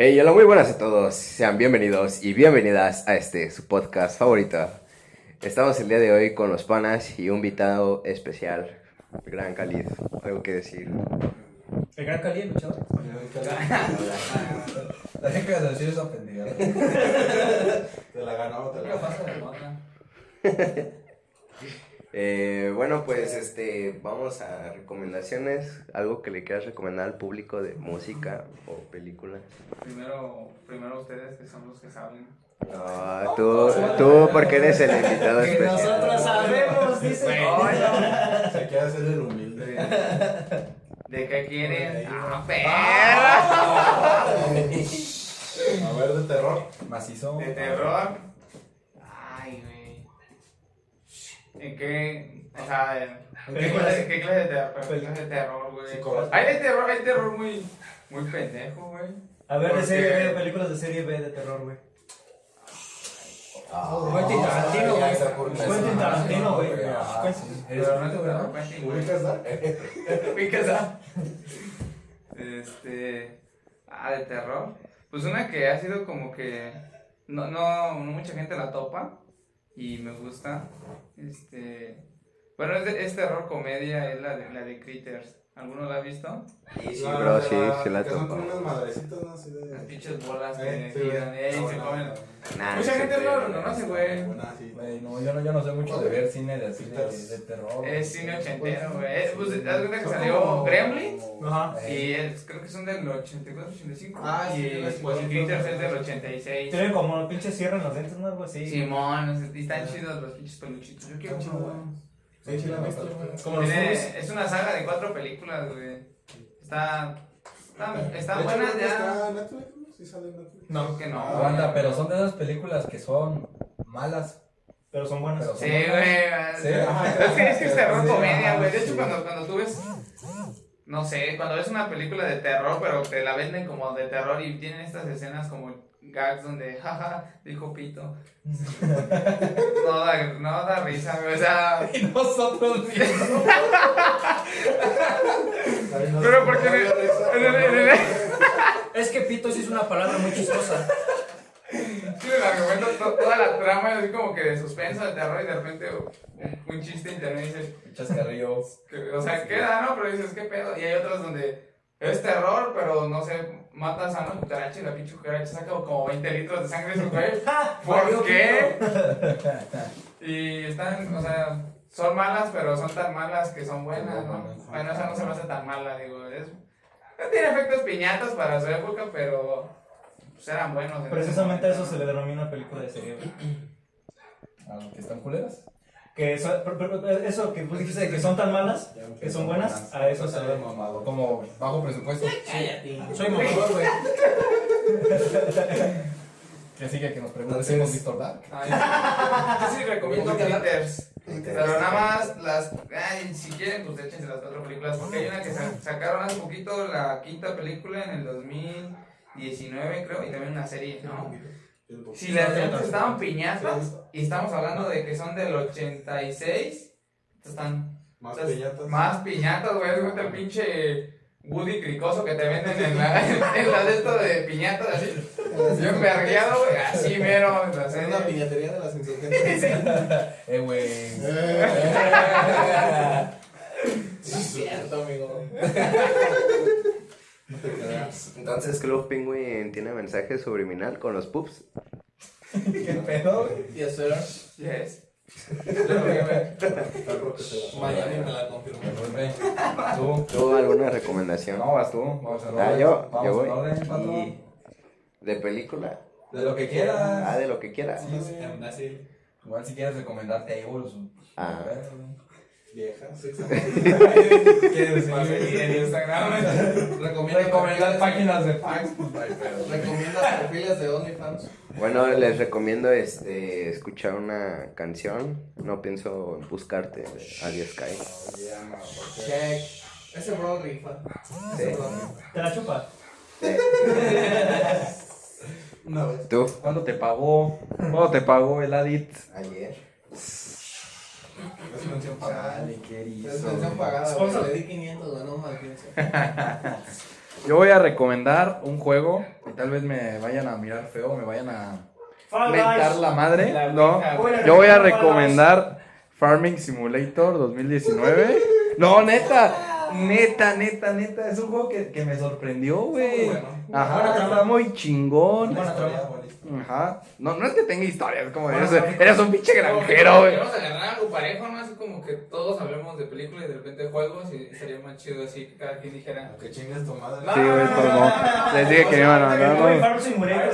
Hey, hola, muy buenas a todos. Sean bienvenidos y bienvenidas a este, su podcast favorito. Estamos el día de hoy con los panas y un invitado especial, el Gran Khalid. ¿Algo que decir? El gran Cali, el luchador. La gente que decir esa pendejada. Te la ganó, te la ganó. Eh, bueno, pues este, vamos a recomendaciones. Algo que le quieras recomendar al público de música o película. Primero, primero ustedes que son los que saben. No, tú, tú, porque eres el invitado Que especial. nosotros sabemos, dice. Bueno. Se quiere hacer el humilde. ¿De qué quieren? ¡Ah, ¿no? perra! A ver, de terror. Macizo. ¿De terror? ¿En qué? O sea, ¿en qué clase, qué clase de terror? ¿Qué clase de terror, güey? Hay de terror, hay terror muy, muy pendejo, güey. A ver, de serie B, películas de serie B de terror, güey. Quentin Tarantino, güey. Quentin Tarantino, güey. Ah, Quentin. sí. Pero no te preocupes, güey. ¿Ubicas a? Este. Ah, de terror. Pues una que ha sido como que. No, no, no mucha gente la topa. Y me gusta. Este. Bueno, es, de- es comedia, es la de, la de Critters. ¿Alguno la ha visto? Sí, sí, La- bro, sí, sí la Que son como unas madrecitas, ¿no? Así Las de. pinches bolas Eh, que sí, giran, güey. se comen. Nah, Mucha gente no lo güey. conoce, güey. Güey, no, yo no, yo no sé mucho de ver cine de así de, de terror. Es cine ochentero, güey. Es- Pues, haz cuenta que salió Gremlins. Ajá. Y es- creo que son del 84, 85. Ah, sí, y, y Critters es del 86. Tienen como el pinche cierre en los dientes, ¿no? Algo así. Simón, y están chidos los pinches peluchitos. Yo quiero uno. Sí, sí, la he visto. Como los Tiene- es una saga de cuatro películas, güey. Está. Está, está buena ya. Está Netflix, ¿no? Sí sale en Netflix. No, que no. Ah, banda, pero son de esas películas que son malas. pero son buenas. Pero- Sí, güey. Sí, ajá. Es que es que es terror Sí, comedia, güey. De hecho, sí. cuando, cuando tú ves. No sé, cuando ves una película de terror, pero te la venden como de terror y tienen estas escenas como gags donde, jaja, dijo Pito. No da, no da risa. O sea. Y nosotros mismos. Pero porque Es que pito sí es una palabra muy chistosa. Sí, el argumento, to- toda la trama así como que de suspenso, de terror y de repente un, un chiste internet y dices, Chascarrillos. o sea, queda, ¿no? Pero dices, ¿qué pedo? Y hay otros donde es terror, pero no sé, matas a una cucaracha y la pinche cucaracha saca como 20 litros de sangre de su cuello. ¿Por qué? Y están, o sea, son malas, pero son tan malas que son buenas, ¿no? Bueno, esa no se me hace tan mala, digo, es... Tiene efectos piñatas para su época, pero pues eran buenos. Precisamente a eso se le denomina película de serie B. A los que están culeras. Que eso, pero- pero eso que tú dijiste que son tan malas, que son buenas, a eso se le mamado. Como bajo presupuesto. Soy mamador, güey. Que sigue que nos preguntan si hemos visto Dark. Ay, yo sí recomiendo Critters. Pero nada más las. Ay, si quieren, pues échense las cuatro películas. Porque hay una que sa- sacaron hace poquito, la quinta película en el 2019, creo, y también una serie, ¿no? Si las otras estaban piñatas, y estamos hablando de que son del 86, están Más piñatas. más piñatas, güey. Es el pinche Woody cricoso que te venden en la, en la de esto de piñatas, así. Bien vergueado, güey. Así mero. en la Es una piñatería de las insurgentes. Eh, güey. Sí, es cierto, amigo. Entonces, Club Penguin tiene mensaje subliminal con los pups. ¿Qué pedo, güey? Yes, sir. Yes. Miami me la confirmó. Tú. ¿Tú alguna recomendación? No, vas tú. Vamos a Ah, yo, Vamos yo voy. orden, patrón. Y ¿De película? De lo que Ah, quieras. de lo que quieras. Así, Igual si quieres recomendarte ahí, pues. Ah. Sí, ¿Quieres Para seguir en Instagram. Recomienda recomendar páginas de fax? Pues. Recomienda perfiles de OnlyFans. Bueno, les recomiendo este escuchar una canción. No pienso en buscarte a 10K. Check. Ese bro rifa. Ese Sí. bro rifa. ¿Te la chupa? Una vez. ¿Tú? ¿Cuándo te pagó? ¿Cuándo te pagó el Adit? Ayer. Es mención pagada. Dale, qué Es erizo. mención pagada. Sponsor. güey. Le di 500, güey, no más pienso. Yo voy a recomendar un juego y tal vez me vayan a mirar feo, me vayan a Fall mentar Guys. la madre. La No, yo voy a recomendar Farming Simulator 2019. No, neta, neta, neta, neta. Es un juego que, que me sorprendió, güey. Está muy bueno. Ajá, está muy chingón. Buena trama. Ajá. No, no es que tenga historia, es como Bueno, eres, un pinche granjero, güey. Queremos agarrar algo parejo, ¿no? Así como que todos hablemos de películas y de repente juegos y sería más chido así que cada quien dijera. Que chingues tu madre. Sí, güey, no, no, Les dije que me iban a. Farm Simulator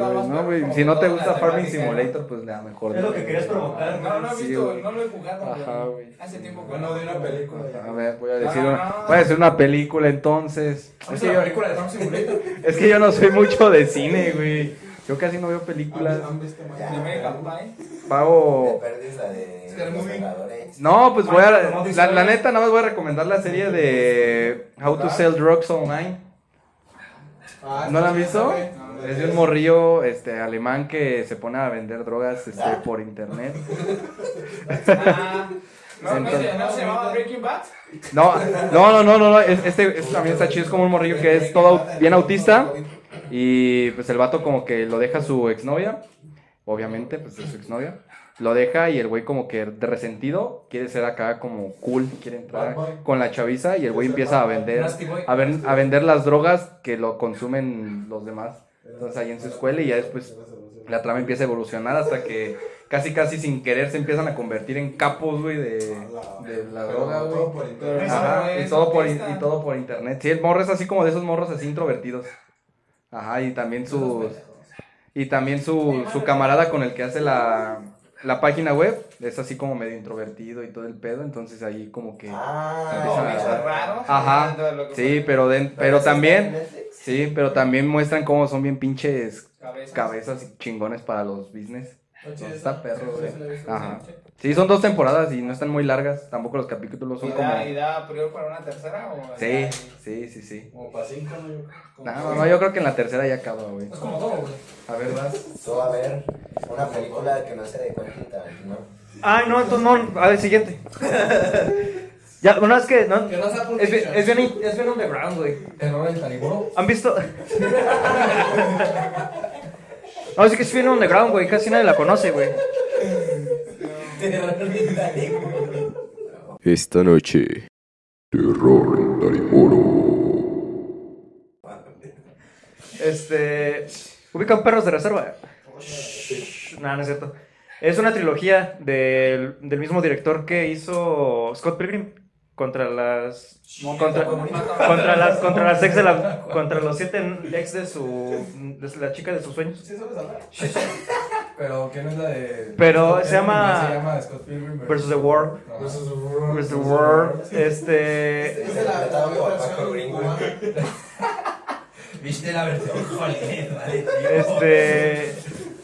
a Si no te gusta Farming. Simulator, pues la mejor. Es lo que querías provocar. No, no he visto, güey. no lo he jugado. Ajá, güey. Hace tiempo que no. de una película. A ver, voy a decir No, una, voy a decir una película entonces. ¿Vamos a es que yo no soy mucho de cine, güey. Yo casi no veo ¿Han- películas. Pie. Pago. No, pues voy a. La, la neta, nada más voy a recomendar la serie de How to Sell Drugs Online. Ah, ¿No la han visto? Es de un morrillo este, alemán que se pone a vender drogas este, por internet. Ah, no, Entonces- no se llamaba Breaking Bad. No, no, no, no, no, no, es- este, este también está chido, es como un morrillo que es todo bien autista y pues el vato como que lo deja su exnovia, obviamente, pues es su exnovia, lo deja y el güey como que de resentido quiere ser acá como cool, quiere entrar con la chaviza y el güey empieza a vender, a, ver, a vender las drogas que lo consumen los demás. Entonces ahí en su escuela y ya después la trama empieza a evolucionar hasta que casi casi sin querer se empiezan a convertir en capos, güey, de, de la droga, todo güey. por internet. Ajá, y todo, por, y todo por internet. Sí, el morro es así como de esos morros así introvertidos. Ajá, y también su y también su, su camarada con el que hace la, la página web es así como medio introvertido y todo el pedo, entonces ahí como que Ah, a-. Ajá, de sí, pero pero también sí, pero también muestran cómo son bien pinches Cabezas. cabezas y chingones para los business. Está perro, güey. Ajá. Sí, son dos temporadas y no están muy largas, tampoco los capítulos son ¿Y como da, ¿Y da prior para una tercera? O Sí, ya- sí, sí, sí. Como para cinco, ¿no? Yo- como- No, no, no, yo creo que en la tercera ya acaba, güey. Es como todo, güey. A ver, vas. Tú a ver una película que no sea de Quentin Tarantino. Ay, no, entonces no. A ver, siguiente. ya, bueno, es que. No, Que no sea es, bien, es, bien, es bien underground, güey. Terror en. ¿Han visto? No, es que es bien underground, güey. Casi nadie la conoce, güey. Esta noche, terror en Tarimoro. Este. Ubican perros de reserva. No, no es cierto. Es una trilogía del, del mismo director que hizo Scott Pilgrim contra las contra, contra las contra las ex de la contra los siete ex de su de la chica de sus sueños. ¿Sí sabes hablar? Pero que no es la de. Pero se llama- Se llama Scott Pilgrim Versus the World. Versus the World. Versus the World. Este Es de la, versión. ¿Viste la versión Este.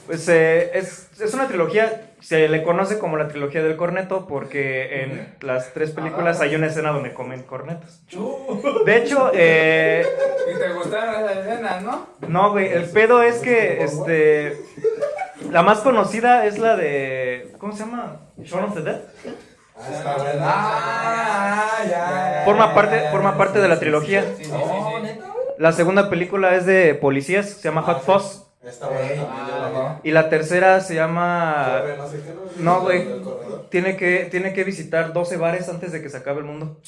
Pues eh, es, es una trilogía, se le conoce como la trilogía del corneto porque en las tres películas hay una escena donde comen cornetos. De hecho, eh, ¿Y te gustaron esas escenas, no? no, güey, el pedo es que este, la más conocida es la de, ¿cómo se llama? Shaun of the Dead. Ah. Ah, ya. Forma parte, forma parte de la trilogía. Sí, sí, sí. sí. La segunda película es de policías, se llama Hot Fuzz. Está buena también. yo la vi. Y la tercera se llama... Corre, no sé qué, No, güey. Tiene que, tiene que visitar 12 bares antes de que se acabe el mundo.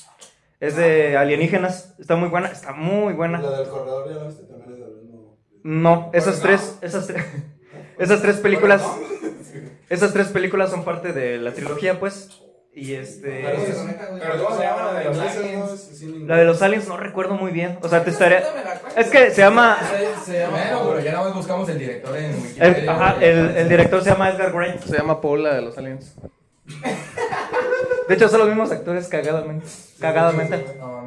Es de alienígenas. Está muy buena. Está muy buena. La del corredor, ya la viste, también es del mismo. No, esas tres, esas tres, esas tres películas, esas tres películas son parte de la trilogía, pues. Y este, Pero ¿cómo se llama la de los aliens? la de los aliens no recuerdo muy bien. O sea, te estaré. La. Es que se llama, Se, llama. Bueno, pero ya nada más buscamos el director en el, Wikipedia. ajá, el, el director se llama Edgar Wright. Se llama Paula de los Aliens. De hecho, son los mismos actores cagadamente. Cagadamente. La.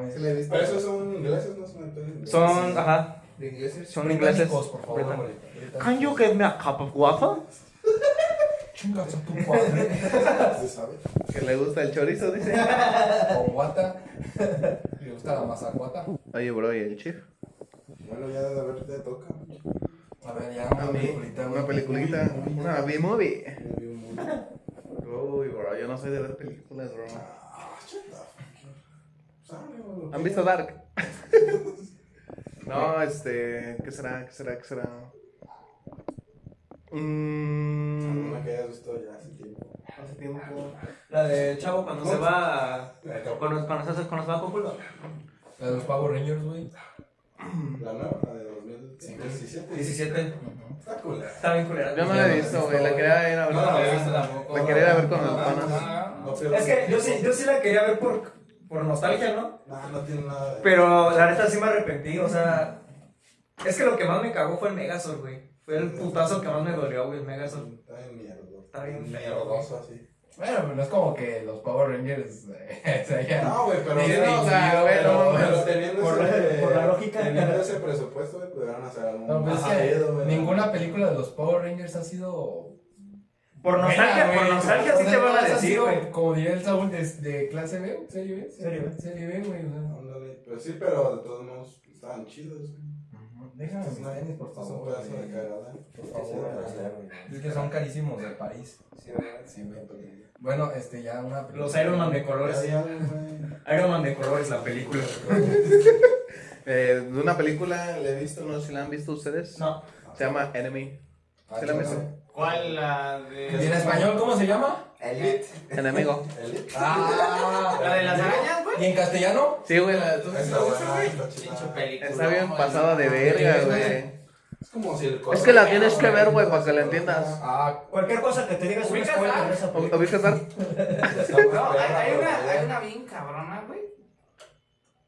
Pero esos son ingleses, no son entonces- Son, ajá, ¿De ingleses? son ingleses. Por favor. Can you give me a cup of water? Chingas a tu padre. ¿Se sabe? Que le gusta el chorizo, dice. Con guata. Le gusta la masa guata. Oye, bro, ¿y el chif? Bueno, ya de ver te toca. A ver, ya una peliculita. Una peliculita. Una B-movie. Ya vi un mundo. Uy, bro, yo no soy de ver películas, bro. Ah. ¿Han visto Dark? no, este. ¿Qué será? ¿Qué será? ¿Qué será? Mm, Una que hayas visto ya hace tiempo. hace tiempo. La de Chavo cuando se va a... Cuando, cuando, se hace, cuando se va a Cúpulo. La de los Power Rangers, güey. La nueva, la de 2017. 17. Está cool. Está bien culera. Yo no la he visto, güey. La quería ir a ver. No, con- no, no, tampoco. La quería ir a ver con los panas. Es que yo sí, yo sí la quería ver por, por nostalgia, ¿no? No, no tiene nada de. Pero la neta sí me arrepentí, o sea... Es que lo que más me cagó fue el Megazord, güey. Fue el putazo que más me dolió, güey, el Megazord. Está bien mierda. Está bien mierdoso así. Bueno, pero no es como que los Power Rangers eh, se hayan No, güey, pero. no, o sea, no, Pero pero- teniendo por la- ese, por la lógica. Teniendo ese presupuesto, güey, pudieran hacer algo No, pues es que chido, güey. ninguna película de los Power Rangers ha sido. Por nostalgia, por nostalgia sí te van a decir, güey. Como diría el Saúl, de, de clase B, serie B. Serie B. Serie B, güey. o sea. Ándale, Pues sí, pero de todos modos estaban chidos, güey. Déjame mis tenis, por Es un favor. pedazo de cagada. Por favor. Es que son carísimos de París. Sí, ¿verdad? Sí. Bueno, este, ya una película. Los Iron Man de colores. Iron Man de colores, la película. Eh, de una película, la he visto, no sé si la han visto ustedes. No. Se llama Enemy. Ah, ¿Sí la han visto? ¿Cuál la ¿Y de. en español cómo se llama? Elite. Enemigo. Elite. Ah, ¿La de las arañas, güey? ¿Y en castellano? Sí, güey, la tú- Está está película. Está bien pasada de verga, güey. Es como si el Es que la tienes que ver, güey, para que la entiendas. Ah, Cualquier cosa que te digas un ¿Ubicas spoiler Dark? de esa ¿O- película. ¿Ubicas Dark? No, hay, hay una, hay una bien cabrona, güey.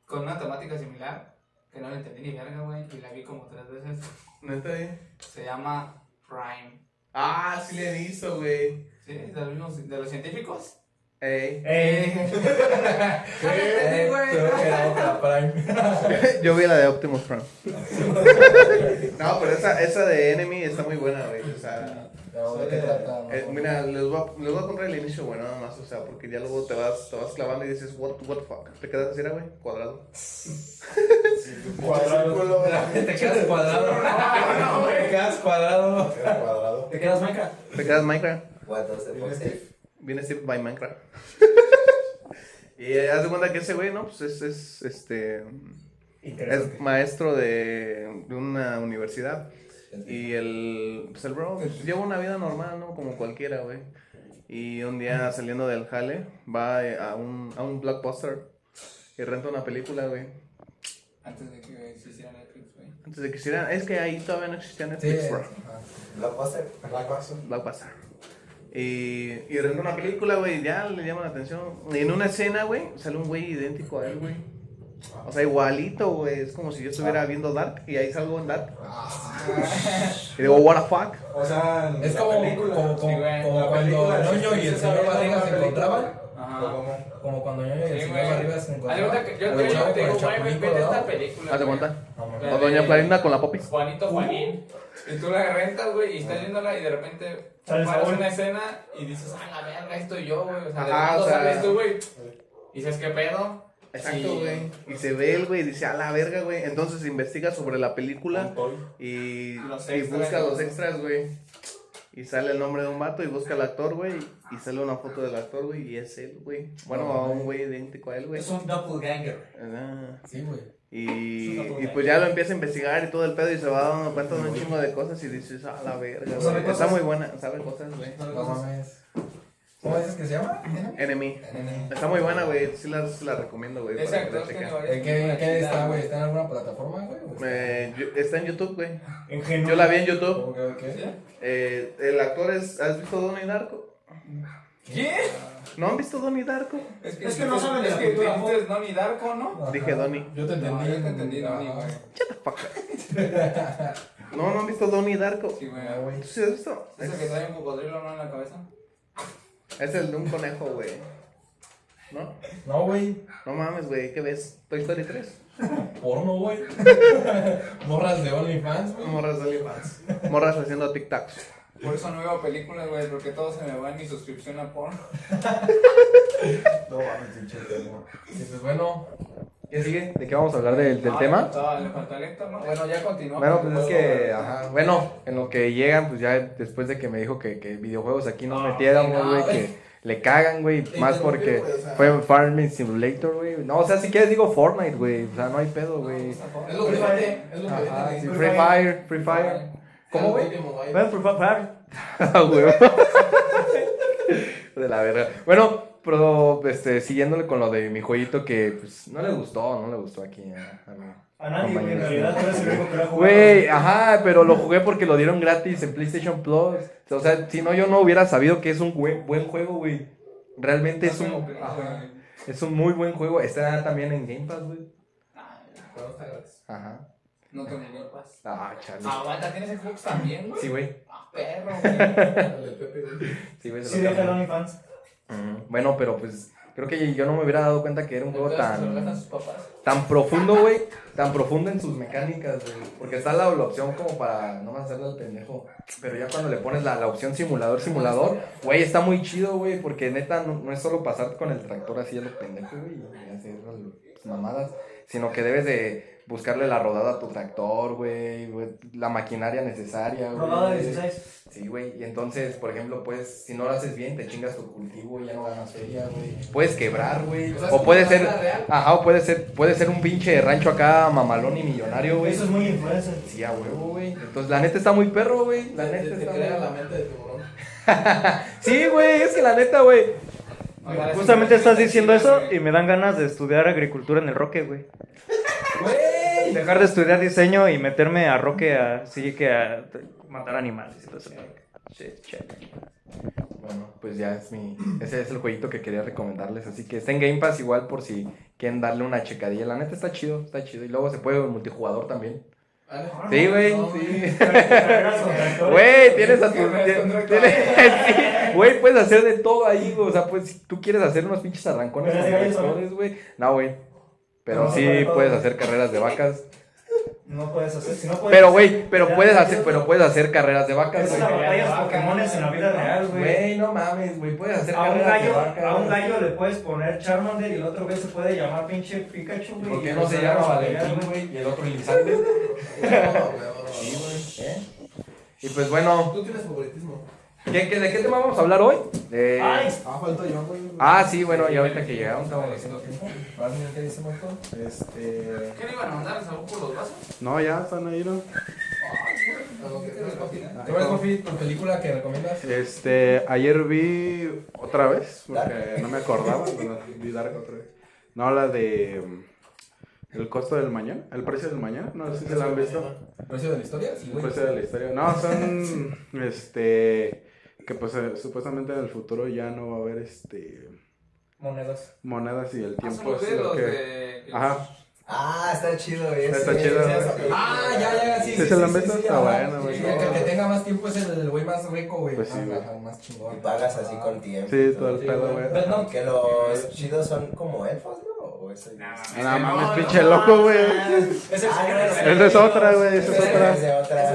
Con una temática similar. Que no la entendí ni verga, güey. Y la vi como tres veces. ¿Neta, eh? Se llama Prime. Ah, sí le he visto, güey. ¿Sí? ¿De los, de los científicos? Ey. Prime. Yo vi la de Optimus Prime. no, pero esa, esa de Enemy está muy buena, güey. O sea, No, ¿De qué trata? No, eh, mira, les voy, a, les voy a contar el inicio, güey, nada más. O sea, porque ya luego te vas, te vas clavando y dices, what, what the fuck. Te quedas así, güey, cuadrado. Cuadrado. Te quedas cuadrado. Te quedas cuadrado. Cuadrado. ¿Te quedas Minecraft? Te quedas Minecraft. What does the fuck say? Viene Steve by Minecraft. y haz de cuenta que ese güey, ¿no? Pues es, es este. Es maestro de, de una universidad. Y el, pues el bro lleva una vida normal, ¿no? Como cualquiera, güey. Y un día saliendo del jale, va eh, a un, a un blockbuster y renta una película, güey. Antes de que se hiciera Netflix, güey. Antes de que hicieran, es que ahí todavía no existía Sí. Netflix, bro. ajá. Blockbuster. Paso. Blockbuster. Y, y renta una película, güey, ya le llama la atención. En una escena, güey, sale un güey idéntico a él, güey. O sea, igualito, güey. Es como si yo estuviera viendo Dark y ahí salgo en Dark. Y digo, what the fuck. O sea, en Es como, película. como, como, Sí, güey, como cuando Ñoño y el señor Barriga se encontraban. Ajá. Como cuando Ñoño y el señor. Barriga se encontraban. yo te digo, el güey, vete esta película. Haz de cuenta. O Doña Florinda con la popis. Juanito Juanín. Y tú la rentas, güey, y estás viéndola y de repente paras una escena y dices, ah, la verga, estoy yo, güey. O sea, de Ajá, pronto o sea- sales tú, güey. Y dices, ¿qué pedo? Exacto, Sí. güey. Y se ve el güey y dice, a la verga, güey. Entonces investiga sobre la película y, Los y extras, busca los extras, güey. Y sale el nombre de un vato y busca al actor, güey. Y sale una foto del actor, güey. Y es él, güey. Bueno, a un güey idéntico a él, güey. Es un doppelganger. Ah. Sí, güey. Y, y pues ya lo empieza a investigar y todo el pedo y se va dando cuenta de un chingo de cosas y dices, a la verga, ¿Sabe güey. Está muy buena, sabe cosas, güey. No mames. ¿Cómo dices que se llama? Enemy. Enemy. Está muy buena, güey. Sí la, la recomiendo, güey. Exacto, ¿En qué, qué está, güey? ¿Está en alguna plataforma, güey? Eh, está en YouTube, güey. Yo la vi en YouTube. Ok, ok. Eh, el actor es. ¿Has visto Donnie Darko? ¿Qué? ¿No han visto Donnie Darko? Es Es que no saben de Es que cultura dijiste Donnie Darko, ¿no? Ajá. Dije Donnie. Yo te No, entendí. yo te entendí, Donnie, güey. No, no han visto Donnie Darko. Sí, güey. Güey. ¿Tú sí has visto? ¿Es el que trae un cocodrilo, no, en la cabeza? Es el de un conejo, güey. ¿No? No, güey. No mames, güey. ¿Qué ves? ¿Toy Story 3? Porno, güey. Morras de OnlyFans, güey. Morras de OnlyFans. Morras haciendo tic-tacs. Por eso no veo películas, güey, porque todo se me va en mi suscripción a porno. No mames, pinche. Y pues bueno, ¿qué sigue? ¿De qué vamos a hablar del, del Ah, tema? Le faltaba, ¿no? Bueno, ya continuó. Bueno, pues es que, ajá, bueno, en lo que llegan, pues ya después de que me dijo que, que videojuegos aquí nos No, metiéramos, no, güey, que le cagan, güey. ¿Y Más porque güey? O sea- fue Farming Simulator, güey. No, o sea, si quieres digo Fortnite, güey. O sea, no hay pedo, güey. Es lo que es lo que. Free Fire, Free Fire. ¿Cómo, güey? Bueno, por favor. Ah, güey. De la verga. Bueno, pero este, siguiéndole con lo de mi jueguito que pues, no le gustó, no le gustó aquí a, a mi A nadie, güey, en realidad. Güey, ajá, pero lo jugué porque lo dieron gratis en PlayStation Plus. O sea, si no, yo no hubiera sabido que es un buen, buen juego, güey. Realmente es un, ajá, es un muy buen juego. Está también en Game Pass, güey. Gratis. Ajá. No tengo ni Pass. Ah, chale. Aguanta, ¿tienes Xbox también, güey? Sí, güey. Ah, perro, güey. Sí, güey. se Sí, lo deja el cambio. OnlyFans. Ujú. Bueno, pero pues creo que yo no me hubiera dado cuenta que era un juego tan, tan profundo, güey. Tan profundo en sus mecánicas, güey. Porque está la, la opción como para no hacerle al pendejo. Pero ya cuando le pones la, la opción simulador, simulador, güey, está muy chido, güey. Porque neta no, no es solo pasar con el tractor así a los pendejos, güey, y hacer pues, mamadas. Sino que debes de buscarle la rodada a tu tractor, güey. La maquinaria necesaria, güey. Rodada de 16. Sí, güey. Y entonces, por ejemplo, pues, si no lo haces bien, te chingas tu cultivo y ya no ganas feria, güey. Puedes quebrar, güey. O puede ser. Ajá, o puede ser, puede ser un pinche rancho acá mamalón y millonario, güey. Eso es muy influencer. Sí, a huevo, güey. Entonces, la neta está muy perro, güey. La Te, neta te está crea muy- la mente de tiburón. Sí, güey, es que la neta, güey. Justamente estás diciendo eso y me dan ganas de estudiar agricultura en el Roque, güey. Güey. Dejar de estudiar diseño y meterme a Roque a, así que a matar animales y todo eso. Shit, check. Bueno, pues ya es mi. Ese es el jueguito que quería recomendarles. Así que está en Game Pass igual por si quieren darle una checadilla. La neta está chido, está chido. Y luego se puede multijugador también. Vale. Sí, güey, sí. Güey, tienes a tu. Güey, puedes hacer de todo ahí, güey. O sea, pues si tú quieres hacer unos pinches arrancones güey. No, güey. Pero No, sí puedes hacer carreras de vacas. No puedes hacer, si no puedes Pero, güey, pero Ya, puedes hacer, pero puedes hacer carreras de vacas, Es güey. una batalla de Pokémones en la vida real, güey. Güey, no mames, güey. Puedes hacer A un, carreras de gallo, vacas. a un gallo le puedes poner Charmander y el otro güey se puede llamar pinche Pikachu, güey. ¿Por qué y no se llama Valentín, güey? Y el otro güey, Sí, güey. ¿Eh? Y pues bueno, Tú tienes favoritismo. ¿Qué, qué, de qué tema vamos a hablar hoy? De... Ay, Ah, falta yo, güey. Ah, sí, bueno, y ahorita que llegaron estamos haciendo ¿Qué dice Marco? Este. ¿Qué le iban a mandar? ¿Salud por los vasos? No, ya están ahí, ¿no? ¿Tú ves, tu película que recomiendas? Este, ayer vi otra vez, porque no me acordaba, vi Dark otra vez. No, la de mm, El costo del mañana, El precio del mañana, no sé si se la han visto. ¿Precio de la historia? Sí, El precio de la historia. No, son, este, que pues eh, supuestamente en el futuro ya no va a haber, este, Monedas. monedas y el Ah, tiempo es lo que... de... Ajá, Ah, está chido, güey. Está chido. esa Ah, ya, ya, sí. ¿Sí sí, se la han sí, güey. Sí, el que, el que tenga más tiempo es el güey más rico, güey. Pues sí, más chingón. Y pagas así con tiempo. sí, todo el Sí, pedo, güey. Pero no, Que los chidos son como elfos, ¿no? ¿O eso es- No mames, pinche loco, güey. ese Ah, no, Esa es otra, güey, esa es Esa otra. es de otra.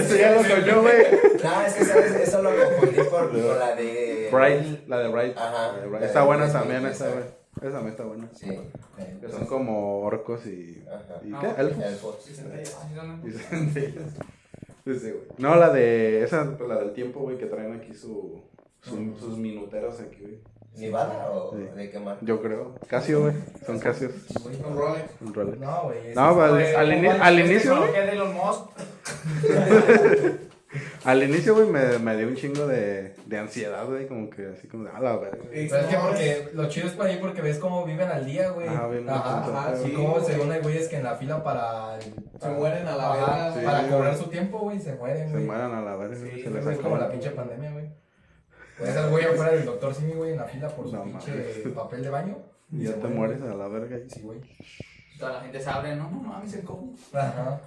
Eso ya lo soñó, güey. No, es que sabes, eso lo confundí por, con la de. Bright, la de Bright. Ajá. La de Bright. Está buena también, esa, güey. Esa también está buena. Sí. Que son como orcos y. Ajá. ¿Y Ah, qué? ¿Elfos? Elfos. Ah, sí, centellas. Sí, sí, güey. No, la de. Esa, pues la del tiempo, güey, que traen aquí su, su- sus minuteros aquí, güey. ¿Nivada o Sí. de qué marca? Yo creo. Casio, güey. Son Casios. Un Rolex. Un Rolex. No, güey. No, pues, ese- al, al ini- al inicio, güey. de Musk. Al inicio, güey, me, me dio un chingo de, de ansiedad, güey. Como que así como de. A la verga. Pero es que porque lo chido es por ahí porque ves cómo viven al día, güey. Ajá, bien Ajá, mucho, ajá, sí. Y cómo según hay güeyes que en la fila para. Se mueren a la Ajá, verga, sí. Para cobrar su tiempo, güey, se mueren, Se güey. mueran a la verga. Sí, se les es como la pinche pandemia, güey. Puedes ser güey afuera del doctor Simi, güey, en la fila por su No pinche mames. papel de baño. Y ya se te mueres a la verga. ahí. Sí, güey. Toda la gente sabe, no, no mames, el cojo. Ajá.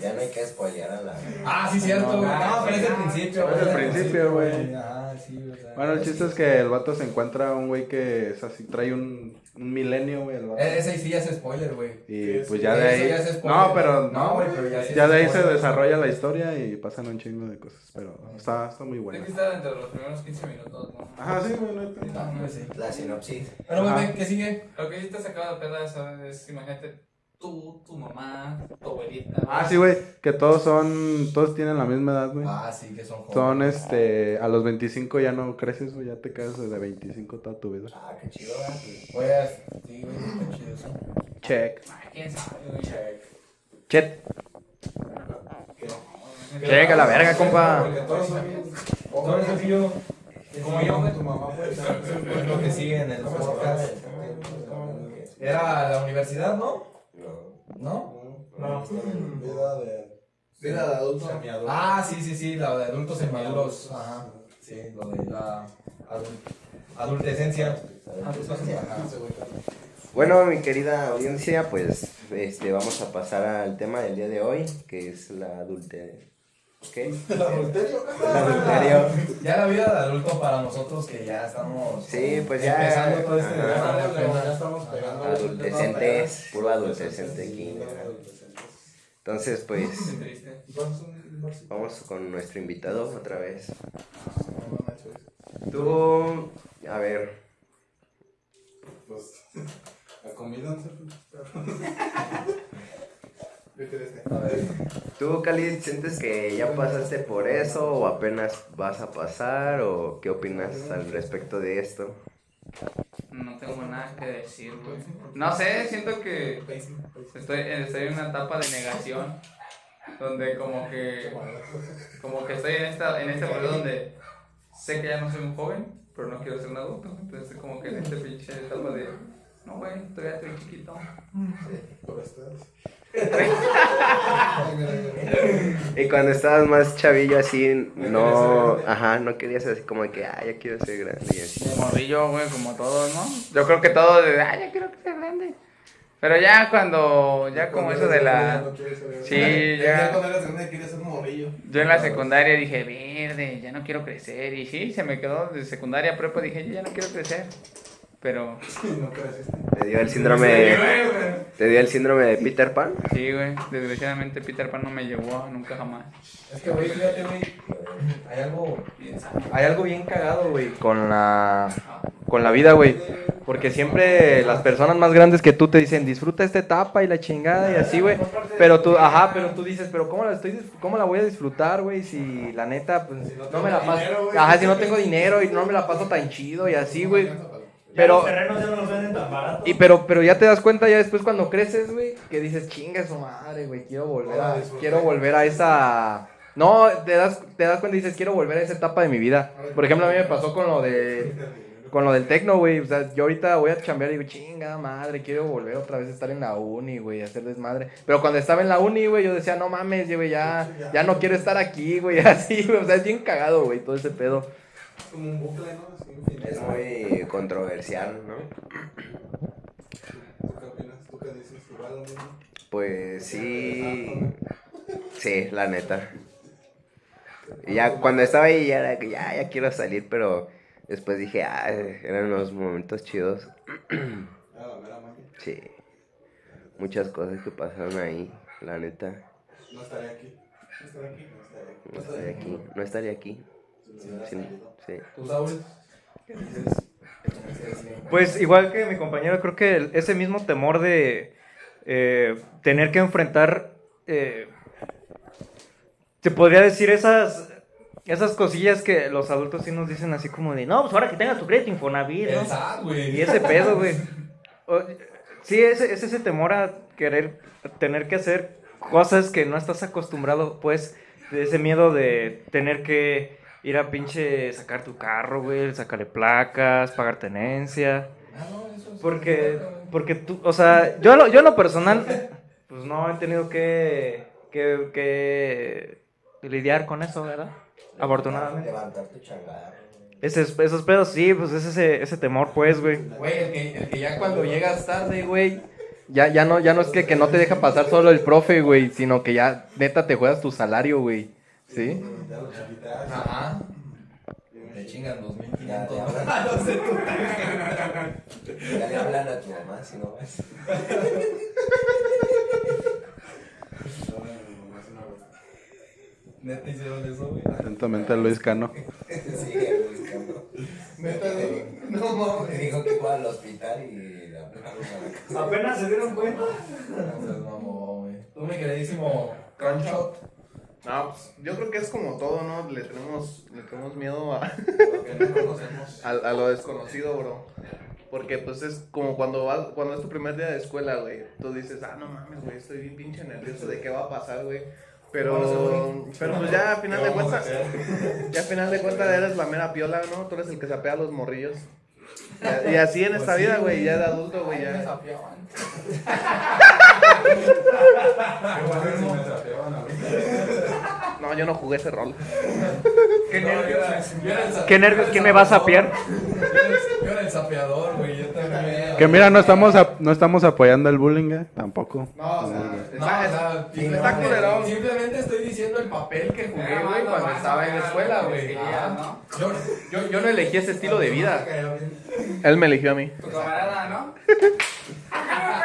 Ya no hay que spoilear a la. Ah, sí, cierto, güey. No, pero es el principio, Es el principio, güey. Ajá, sí, o sea. Bueno, el chiste es que el vato se encuentra un güey que es así, trae un, un milenio, güey. E- Ese sí ya es spoiler, güey. Y pues ya de ahí. ya es spoiler. No, pero No, no, güey, pero ya sí ya de ahí se desarrolla la historia y pasan un chingo de cosas. Pero está, está muy Tiene buena. que estar entre los primeros 15 minutos, ¿no? Ajá, sí, güey, no. Ah, no sé. La sinopsis. Bueno, Ajá. güey, ¿qué sigue? Lo que sí te sacaba de peda esa es, imagínate, tú, tu mamá, tu abuelita. Ah, sí, güey, que todos son, todos tienen la misma edad, güey. Ah, sí, que son jóvenes. Son, este, a los 25 ya no creces, güey, ya te quedas de 25 toda tu vida. Ah, qué chido, ¿verdad? Pues, sí, güey, está chido eso. Check. Ay, quién sabe, güey. Chet. Check a la verga, compa. Porque todos son todos yo. Como yo, güey, tu mamá puede. Es lo que sigue en el podcast. Era la universidad, ¿no? ¿No? No. Vida de. Vida de adulto. Ah, sí, sí, sí, la de adultos semiadulos. Ajá. Sí, lo de la adul- adultescencia. Ajá. Bueno, mi querida audiencia, pues este, vamos a pasar al tema del día de hoy, que es la adulte... ¿Qué? ¿El adulterio? El adulterio. Ya la vida de adulto para nosotros que ya estamos Sí, pues ya- empezando todo este de Ya estamos pegando. Adultecentes, puro adultecente aquí. Entonces, pues Qué triste. vamos con nuestro invitado otra vez. Tú, a ver, Pues. Acomídanse. ¿tú, Cali, sientes que ya pasaste por eso o apenas vas a pasar o qué opinas al respecto de esto? No tengo nada que decir, güey. No sé, siento que estoy, estoy en una etapa de negación. Donde como que como que estoy en esta en este momento donde sé que ya no soy un joven, pero no quiero ser un adulto. Entonces estoy como que en este pinche etapa de no güey, todavía estoy chiquito. Por estas. Y cuando estabas más chavillo así, no, ajá, no querías así como que, ah, ya quiero ser grande y así. Morrillo, güey, como todos, ¿no? Yo creo que todos de, ah, ya quiero ser grande. Pero ya cuando, ya como eso de la... Sí, Ya ya. cuando eras grande querías ser morrillo. Yo en la secundaria dije, verde, ya no quiero crecer. Y sí, se me quedó de secundaria prepa, dije, yo ya no quiero crecer. Pero, No. Te dio el síndrome, te dio el síndrome de Peter Pan. sí, güey, desgraciadamente Peter Pan no me llevó nunca jamás. Es que, güey, fíjate, güey. Hay algo. Hay algo bien cagado, güey, con la, con la vida, güey. Porque siempre las personas más grandes que tú te dicen, disfruta esta etapa y la chingada y así, güey. Pero tú, ajá, pero tú dices, pero ¿cómo la, estoy, cómo la voy a disfrutar, güey? Si la neta, pues, no me la paso. Ajá, si no tengo dinero y no me la paso tan chido y así, güey. Pero, Los terrenos ya no los venden tan baratos. y pero, pero ya te das cuenta ya después cuando creces, güey, que dices, chinga su madre, güey, quiero volver a, quiero volver a esa... No, te das, te das cuenta y dices, quiero volver a esa etapa de mi vida. Por ejemplo, a mí me pasó con lo de, con lo del tecno, güey. O sea, yo ahorita voy a chambear y digo, chinga madre, quiero volver otra vez a estar en la uni, güey, a hacer desmadre. Pero cuando estaba en la uni, güey, yo decía, no mames, güey, ya, ya no quiero estar aquí, güey, así, güey. O sea, es bien cagado, güey, todo ese pedo. Como un bucle, ¿no? Así infinito. Es muy controversial, ¿no? ¿Tú qué opinas? ¿Tú qué dices? ¿Igual lo mismo? Pues sí, sí, la neta. Y ya cuando estaba ahí ya era que ya, ya quiero salir, pero después dije, ah, eran unos momentos chidos. Ah. Sí, muchas cosas que pasaron ahí, la neta. No estaría aquí. No estaría aquí. No estaría aquí, no estaría aquí. Sí, sí. ¿Tú, Saúl? ¿Qué dices? Pues igual que mi compañero, creo que ese mismo temor de eh, tener que enfrentar, eh, se podría decir esas, esas cosillas que los adultos sí nos dicen así como de, no, pues ahora que tengas tu crédito Infonavit, ¿no? Y ese pedo, güey. Sí, es, es ese temor a querer tener que hacer cosas que no estás acostumbrado, pues, de ese miedo de tener que ir a pinche sacar tu carro, güey, sacarle placas, pagar tenencia. Ah, no, eso es- Porque, porque tú, o sea, yo, lo- yo en lo personal, pues no he tenido que, que, que lidiar con eso, ¿verdad? Afortunadamente. Levantar tu. Ese, esos pedos, sí, pues es ese, ese temor, pues, güey. Güey, el que, el que ya cuando llegas tarde, güey, ya, ya, no, ya no es que, que no te deja pasar solo el profe, güey, sino que ya neta te juegas tu salario, güey. ¿Sí? Ajá. Te chingan Ya, 2500. ya, No sé tú. Ya le hablan a tu mamá si no vas. Neta hicieron eso, güey. Atentamente Luis Cano. Sí, el buscando. Neta, de- no mames. Me dijo que fue al hospital y la hablaron a la casa. Apenas se dieron cuenta. Vamos a ver. mi queridísimo Crunchot. No, pues, yo creo que es como todo, ¿no? Le tenemos, le tenemos miedo a, Lo que no conocemos. a, a lo desconocido, bro. Porque pues es como cuando vas, cuando es tu primer día de escuela, güey. Tú dices, ah, no mames, güey, estoy bien pinche nervioso de qué va a pasar, güey. Pero, pero pues ya a final de cuentas, ya a final de cuentas eres la mera piola, ¿no? Tú eres el que sapea a los morrillos. Y, así en esta vida, güey, ya de adulto, güey, Me ya. desafiaban. No, yo no jugué ese rol. Qué No, yo nervios. era- yo era el sa- Qué nervios. ¿Quién me va a sapeador. sapear? Yo era el- sapeador, güey. Yo también. Que mira, no estamos, no estamos apoyando el bullying, eh, tampoco. No, o sea, No, está, o sea, está culerón. Simplemente estoy diciendo el papel que jugué, Era güey, cuando estaba en la sacar escuela, güey. Ah. Yo, Yo, yo no elegí ese estilo de vida. Él me eligió a mí. Tu camarada, ¿no? Ah,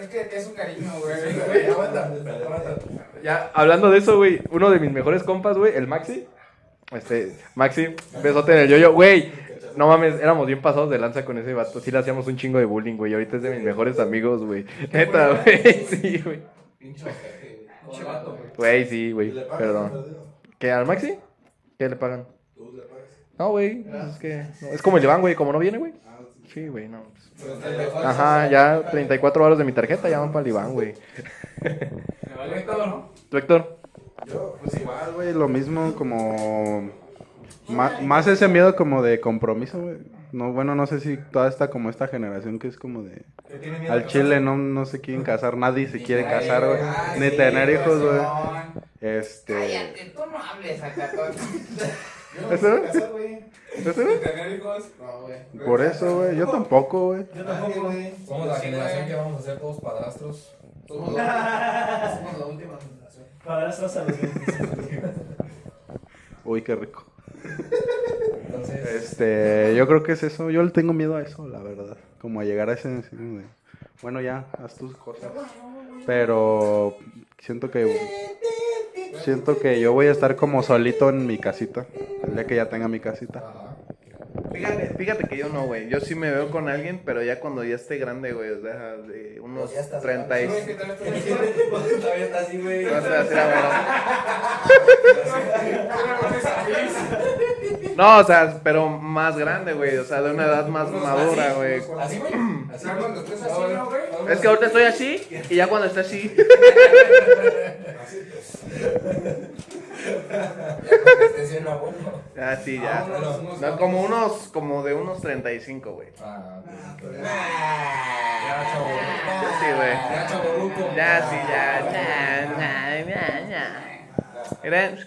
Es que es un cariño, güey. Güey, aguanta, aguanta. Ya, hablando de eso, güey, uno de mis mejores compas, güey, el Maxi. Este, Maxi, besote en el yoyo, güey. No mames, éramos bien pasados de lanza con ese vato. Sí le hacíamos un chingo de bullying, güey. Ahorita es de mis mejores amigos, güey. Neta, güey. Sí, güey. Güey. Pinche vato, güey. Güey, sí, güey. Perdón. ¿Qué, al Maxi? ¿Qué le pagan? ¿Tú le pagas? No, güey. Es que. no, es como el Iván, güey. Como no viene, güey. Sí, güey, no. pues. Ajá, ya 34 baros de mi tarjeta ya van para el Iván, güey. Me vale todo, ¿no? ¿Tú, Héctor? Yo, pues igual, güey, lo mismo como... más ese miedo como de compromiso, güey. No, bueno, no sé si toda esta como esta generación que es como de... Al chile no, no se quieren casar, nadie se quiere casar, güey. Ni sí, tener hijos, güey. Este... Cállate, tú no hables acá todo. Yo no ¿Eso? me quiero casar, güey. ¿Tener hijos? No, güey. Por eso, güey, yo tampoco, güey. Yo tampoco, güey. Somos la generación que vamos a ser todos padrastros. Somos la, somos la última generación. Padrastros a los 25. Uy, qué rico. Entonces, Este, yo creo que es eso. Yo le tengo miedo a eso, la verdad. Como a llegar a ese... Bueno, ya, haz tus cosas. Pero siento que... Siento que yo voy a estar como solito en mi casita. El día que ya tenga mi casita. Fíjate, fíjate que yo no, güey. Yo sí me veo con alguien, pero ya cuando ya esté grande, güey. O sea, de unos Pues ya estás 30 y... Güey, ¿qué tal estás Todavía está así, güey. No sé, así la No, o sea, pero más grande, güey. O sea, de una edad más madura, güey. Así, güey. Así, Ya cuando estés así, ¿no, güey? Es que ahorita estoy así y ya cuando esté así. Este sí, no, bueno. Ah, sí, ya. Vámonos, No, como unos, como de unos 35, güey. Ah, güey. Ya, chavo. Sí, güey. Ya. Ya, sí, ya. Ya, ya, ya, ya. Miren.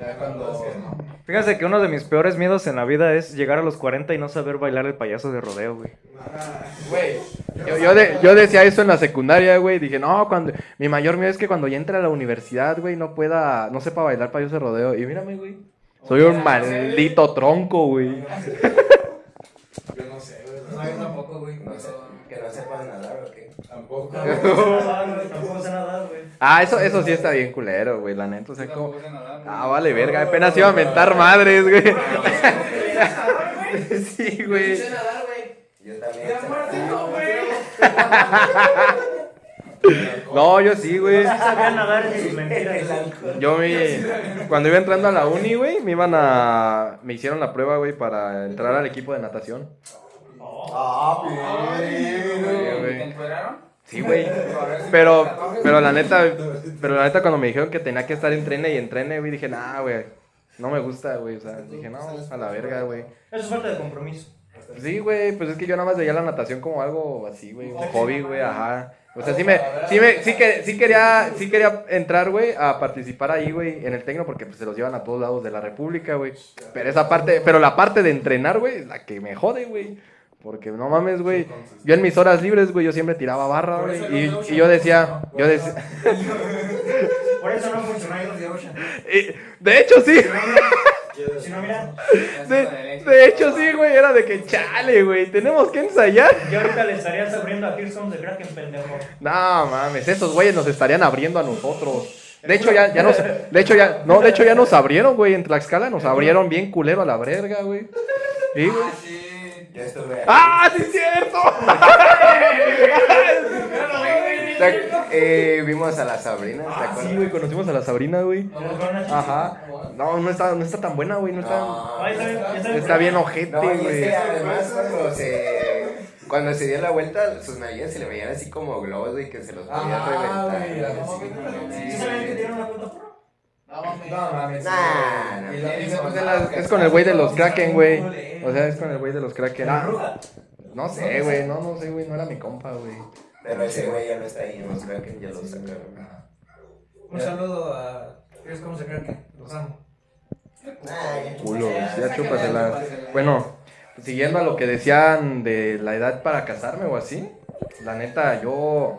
Ya cuando. Fíjense que uno de mis peores miedos en la vida es llegar a los 40 y no saber bailar el payaso de rodeo, güey. Güey, yo, yo, de- yo decía eso en la secundaria, güey. Dije, no, cuando mi mayor miedo es que cuando ya entre a la universidad, güey, no pueda, no sepa bailar payaso de rodeo. Y mírame, güey. Soy un maldito tronco, güey. Yo no sé, güey. No, yo tampoco, güey. No sé, que no sepan nadar o qué. Tampoco. Tampoco sé nadar, güey. Ah, eso, eso sí está bien culero, güey, la neta. O sea, como... Ah, vale, verga. Apenas iba a mentar madres, güey. sí, güey. sé nadar, güey. Yo también. No, yo sí, güey. Sí sabía nadar en sus mentiras. Yo me... Cuando iba entrando a la uni, güey, me iban a... Me hicieron la prueba, güey, para entrar al equipo de natación. Ah, ¿Te güey. encueraron? Sí, güey. Pero, pero la neta, pero la neta cuando me dijeron que tenía que estar en trene y en trene, güey, dije, nah, güey, no me gusta, güey. O sea, dije, no, a la verga, güey. Eso es falta de compromiso. Sí, güey, pues es que yo nada más veía la natación como algo así, güey, un hobby, güey, ajá. O sea, sí me, sí me, sí que, sí quería, sí quería entrar, güey, a participar ahí, güey, en el tecno, porque pues se los llevan a todos lados de la república, güey. Pero esa parte, pero la parte de entrenar, güey, es la que me jode, güey. Porque no mames, güey. Yo en mis horas libres, güey, yo siempre tiraba barra, güey. Y, y yo decía, yo decía, Por eso no funcionó los de Ocean. y- de hecho sí. Si no, mira, De, de hecho sí, güey, era de que chale, güey, tenemos que ensayar. yo ahorita le estarías abriendo a Comes the Kraken, pendejo. No mames, esos güeyes nos estarían abriendo a nosotros. De hecho ya, ya nos, de hecho ya, no, de hecho ya nos abrieron, güey, en Tlaxcala nos abrieron bien culero a la verga, güey. Sí, güey. Ah, estuve ahí. ¡Ah, sí es cierto! que vimos a la Sabrina, ¿te Ah, acuerdas? sí, güey, conocimos a la Sabrina, güey. Ajá. No, no está, no está tan buena, güey. No está. Ay, está bien, está bien. Está bien ojete, No, y es güey. que además cuando se, cuando se dio la vuelta, sus nalguillas se le veían así como globos, güey, que se los podía Ah, reventar. No mames. No mames. Nah, no. Es con el güey de los Kraken, güey. O sea, es con el güey de los Kraken. Ah, no sé, güey. No, no sé, güey. No era mi compa, güey. Pero ese güey ya no está ahí, los Kraken ya lo sacaron. Un saludo a. ¿Ustedes cómo se que? Los amo. Culos, ya chúpasela. Bueno, siguiendo a lo que decían de la edad para casarme o así, la neta, yo.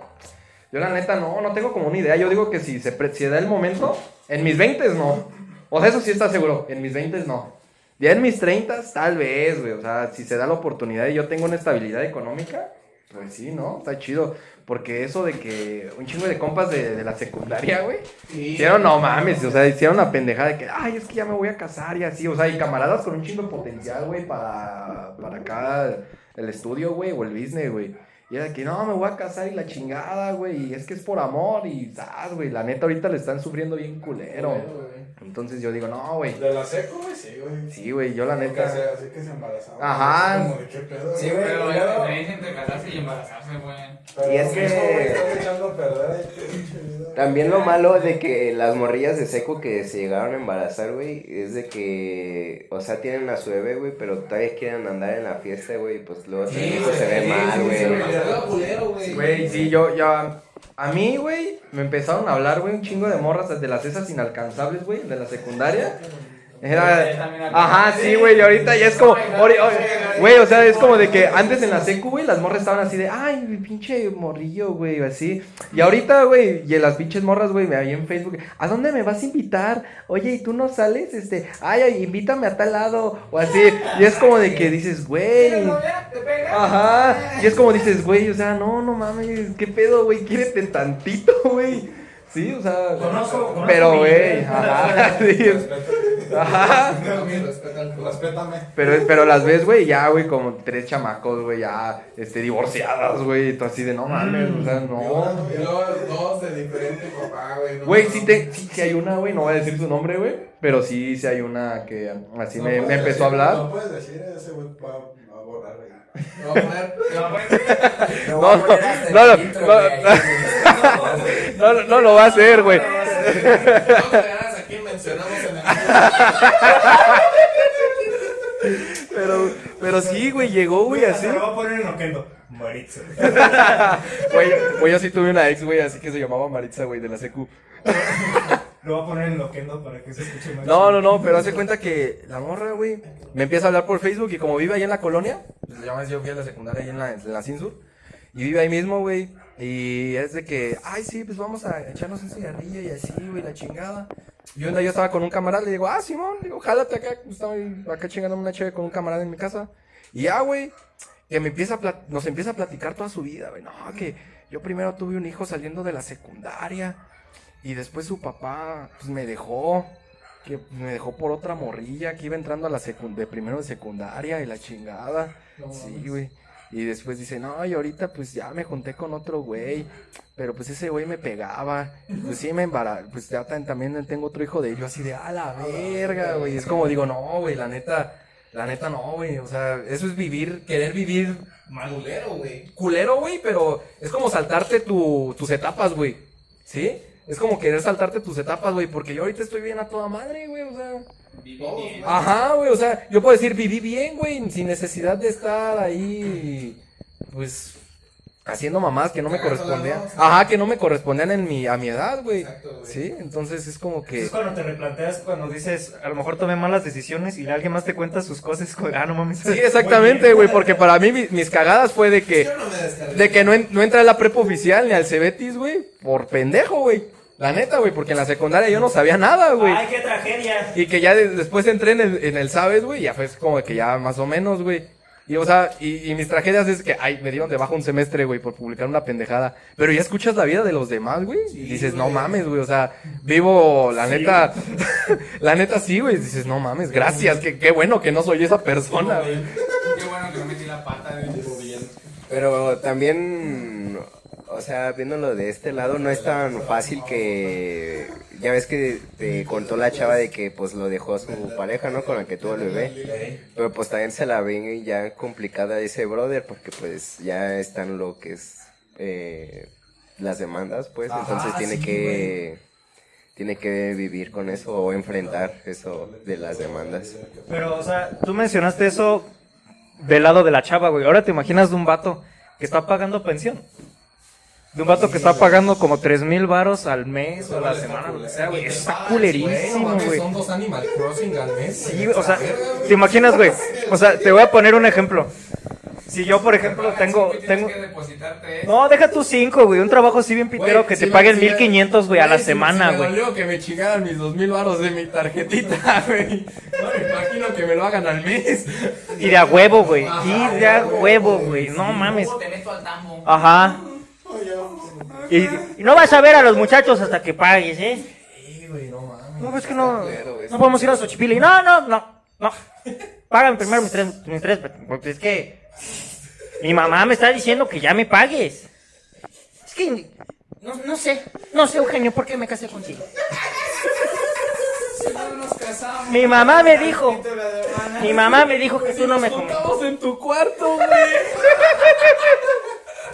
Yo la neta no, no tengo como una idea. Yo digo que si se, pre- si da el momento, en mis 20 no. O sea, eso sí está seguro, en mis 20 no. Ya en mis 30 tal vez, güey. O sea, si se da la oportunidad y yo tengo una estabilidad económica, pues sí, ¿no? Está chido. Porque eso de que un chingo de compas de, de la secundaria, güey, hicieron, no mames, o sea, hicieron una pendejada de que, ay, es que ya me voy a casar y así, o sea, y camaradas con un chingo de potencial, güey, para, para acá el estudio, güey, o el business, güey. Y era de que, no, me voy a casar y la chingada, güey, y es que es por amor y, ¿sabes, güey? La neta ahorita le están sufriendo bien culero. Entonces yo digo, no, güey. De la seco, güey, sí, güey. Sí, güey, yo la Porque neta... se- Así que se embarazaba. Ajá. Como de qué pedo. Sí, güey. Pero luego- diferencia entre casarse y embarazarse, güey. Pero Y es que- están echando a perder. También lo malo de que las morrillas de seco que se llegaron a embarazar, güey, es de que, o sea, tienen a su bebé, güey, pero todavía quieren andar en la fiesta, güey, pues luego Sí, se ve mal, güey. sí, güey. Sí, yo, ya. A mí, güey, me empezaron a hablar, güey, un chingo de morras de las esas inalcanzables, güey, de la secundaria. Era. Ajá, sí, güey, y ahorita ya es como. Güey, o sea, es como de que antes en la secu, güey, las morras estaban así de, ay, mi pinche morrillo, güey, así. Y ahorita, güey, y las pinches morras, güey, ahí en Facebook, ¿a dónde me vas a invitar? Oye, ¿y tú no sales? Este, ay, ay, invítame a tal lado, o así. Y es como de que dices, güey. Ajá. Y es como dices, güey, o sea, no, no mames, ¿qué pedo, güey? Quiérete tantito, güey. Sí, o sea. Conozco- conozco pero, güey, ajá. sí, Ajá. Respétame. Pero, pero las ves, güey, ya, güey, como tres chamacos, güey, ya, este, divorciadas, güey, y tú así de, no mames, o sea, no. Y luego dos de diferente papá, güey. Güey, sí, te, sí, sí hay una, güey, no voy a decir su nombre, güey, pero sí, sí hay una que así No me, empezó a hablar. No puedes decir, ese güey va a borrar, güey. No, No, no, no, no, no. No creas a quién mencionamos en el. Pero, pero sí, güey, llegó, güey, así. Se lo voy a poner en Oquendo. Maritza. Güey, güey, yo sí tuve una ex, güey, así que se llamaba Maritza, güey, de la secu. Lo voy a poner en Loquendo para que se escuche más. No, no, no, pero hace cuenta que la morra, güey, me empieza a hablar por Facebook y como vive ahí en la colonia, pues yo fui a la secundaria ahí en la, en la Cinsur, y vive ahí mismo, güey, y es de que, ay, sí, pues vamos a echarnos un cigarrillo y así, güey, la chingada. Y onda, yo estaba con un camarada, le digo, ah, Simón, digo, jálate acá, estaba ahí acá chingándome una chévere con un camarada en mi casa. Y ya, güey, que me empieza a nos empieza a platicar toda su vida, güey, no, que yo primero tuve un hijo saliendo de la secundaria. Y después su papá pues, me dejó, que me dejó por otra morrilla que iba entrando a la secund de primero de secundaria y la chingada. sí, güey. Y después dice, no, y ahorita pues ya me junté con otro güey, pero pues ese güey me pegaba. Pues sí me embarazó, pues ya también tengo otro hijo de ellos así de, a la verga, güey. Es como digo, no, güey, la neta, la neta no, güey. O sea, eso es vivir, querer vivir Malulero, güey. culero, güey, pero es como saltarte tu, tus etapas, güey. ¿Sí? Es como querer saltarte tus etapas, güey, porque yo ahorita estoy bien a toda madre, güey, o sea. Ajá, güey, o sea, yo puedo decir, viví bien, güey, sin necesidad de estar ahí, pues, haciendo mamás que no me correspondían. Ajá, que no me correspondían en mi, a mi edad, güey. Sí, entonces es como que... Es cuando te replanteas, cuando dices, a lo mejor tomé malas decisiones y alguien más te cuenta sus cosas. como, Ah, no mames. Sí, exactamente, güey, porque para mí mi- mis cagadas fue de que... De que no, en- no entré a la prepa oficial ni al Cebetis, güey, por pendejo, güey. La neta, güey, porque en la secundaria yo no sabía nada, güey. Ay, qué tragedia. Y que ya de- después entré en el, en el Sabes, güey, ya fue como que ya más o menos, güey. Y, o sea, y, y mis tragedias es que, ay, me dieron de baja un semestre, güey, por publicar una pendejada. Pero ya escuchas la vida de los demás, güey, y dices, no mames, güey, o sea, vivo, la neta, la neta sí, güey, dices, no mames, gracias, que, qué bueno que no soy esa persona, güey. Qué bueno que no metí la pata, güey. Pero también, o sea, viéndolo de este lado, no es tan fácil que. Ya ves que te contó la chava de que pues lo dejó su pareja, ¿no? Con la que tuvo el bebé. Pero pues también se la ven ya complicada ese brother, porque pues ya están lo que es eh, las demandas, pues. Ajá, Entonces tiene sí, que. Tiene que vivir con eso o enfrentar eso de las demandas. Pero, o sea, tú mencionaste eso del lado de la chava, güey. Ahora te imaginas de un vato que está pagando pensión. De un vato que está pagando como tres mil varos al mes o a la semana, lo que sea, güey. Eso está culerísimo, mames, güey. Son dos Animal Crossing al mes. Sí, o sea, ¿te imaginas, güey? O sea, te voy a poner un ejemplo. Si yo, por ejemplo, tengo, tengo... que depositarte eso. No, deja tus cinco, güey. Un trabajo así bien pitero que te paguen 1500, güey, a la semana, güey. dolió que me chingaran mis dos mil varos de mi tarjetita, güey. No me imagino que me lo hagan al mes. Y de a huevo, güey. Y de a huevo, güey. No mames. Ajá. Y, y no vas a ver a los muchachos hasta que pagues, ¿eh? Sí, güey, no mames. No, es que no, no podemos ir a Xochipilli. No, no, no, no. Págame primero mis tres, mis tres, porque es que mi mamá me está diciendo que ya me pagues. Es que no, no sé, no sé, Eugenio, ¿por qué me casé contigo? Si no nos casamos. Mi mamá me dijo, mi mamá me dijo que tú no me. Estamos en tu cuarto, güey.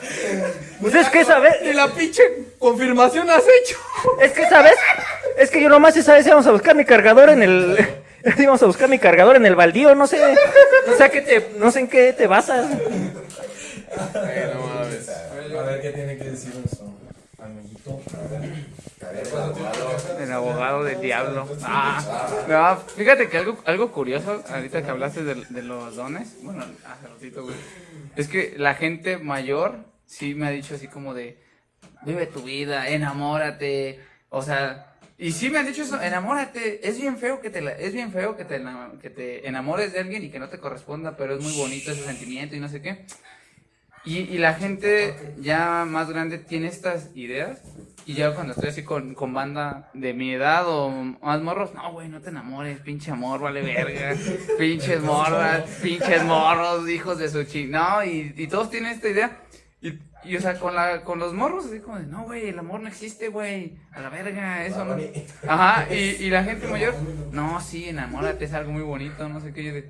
Pues es que, ¿sabes? Y la pinche confirmación has hecho. Es que, ¿sabes? Es que yo nomás esa vez íbamos a buscar mi cargador en el... Íbamos a buscar mi cargador en el baldío, no sé, no sé, qué te, no sé en qué te basas. Ay, no mames. A ver qué tiene que decir eso, amiguito. El abogado del diablo. Ah, no, fíjate que algo, algo curioso, ahorita que hablaste de, de los dones, bueno, hace ratito, güey, es que la gente mayor sí me ha dicho así como de, vive tu vida, enamórate, o sea, y sí me han dicho eso, enamórate, es bien feo que te, la- es bien feo que te, que te enamores de alguien y que no te corresponda, pero es muy bonito ese sentimiento y no sé qué. Y, y la gente ya más grande tiene estas ideas. Y ya cuando estoy así con, con banda de mi edad o más morros, no, güey, no te enamores, pinche amor, vale verga. Pinches morras, pinches morros, hijos de su chi. No, y, y todos tienen esta idea. Y, y, o sea, con, la, con los morros, así como de, no, güey, el amor no existe, güey. A la verga, eso no. Ajá, y, y la gente mayor, no, sí, enamórate, es algo muy bonito, no sé qué. Yo de,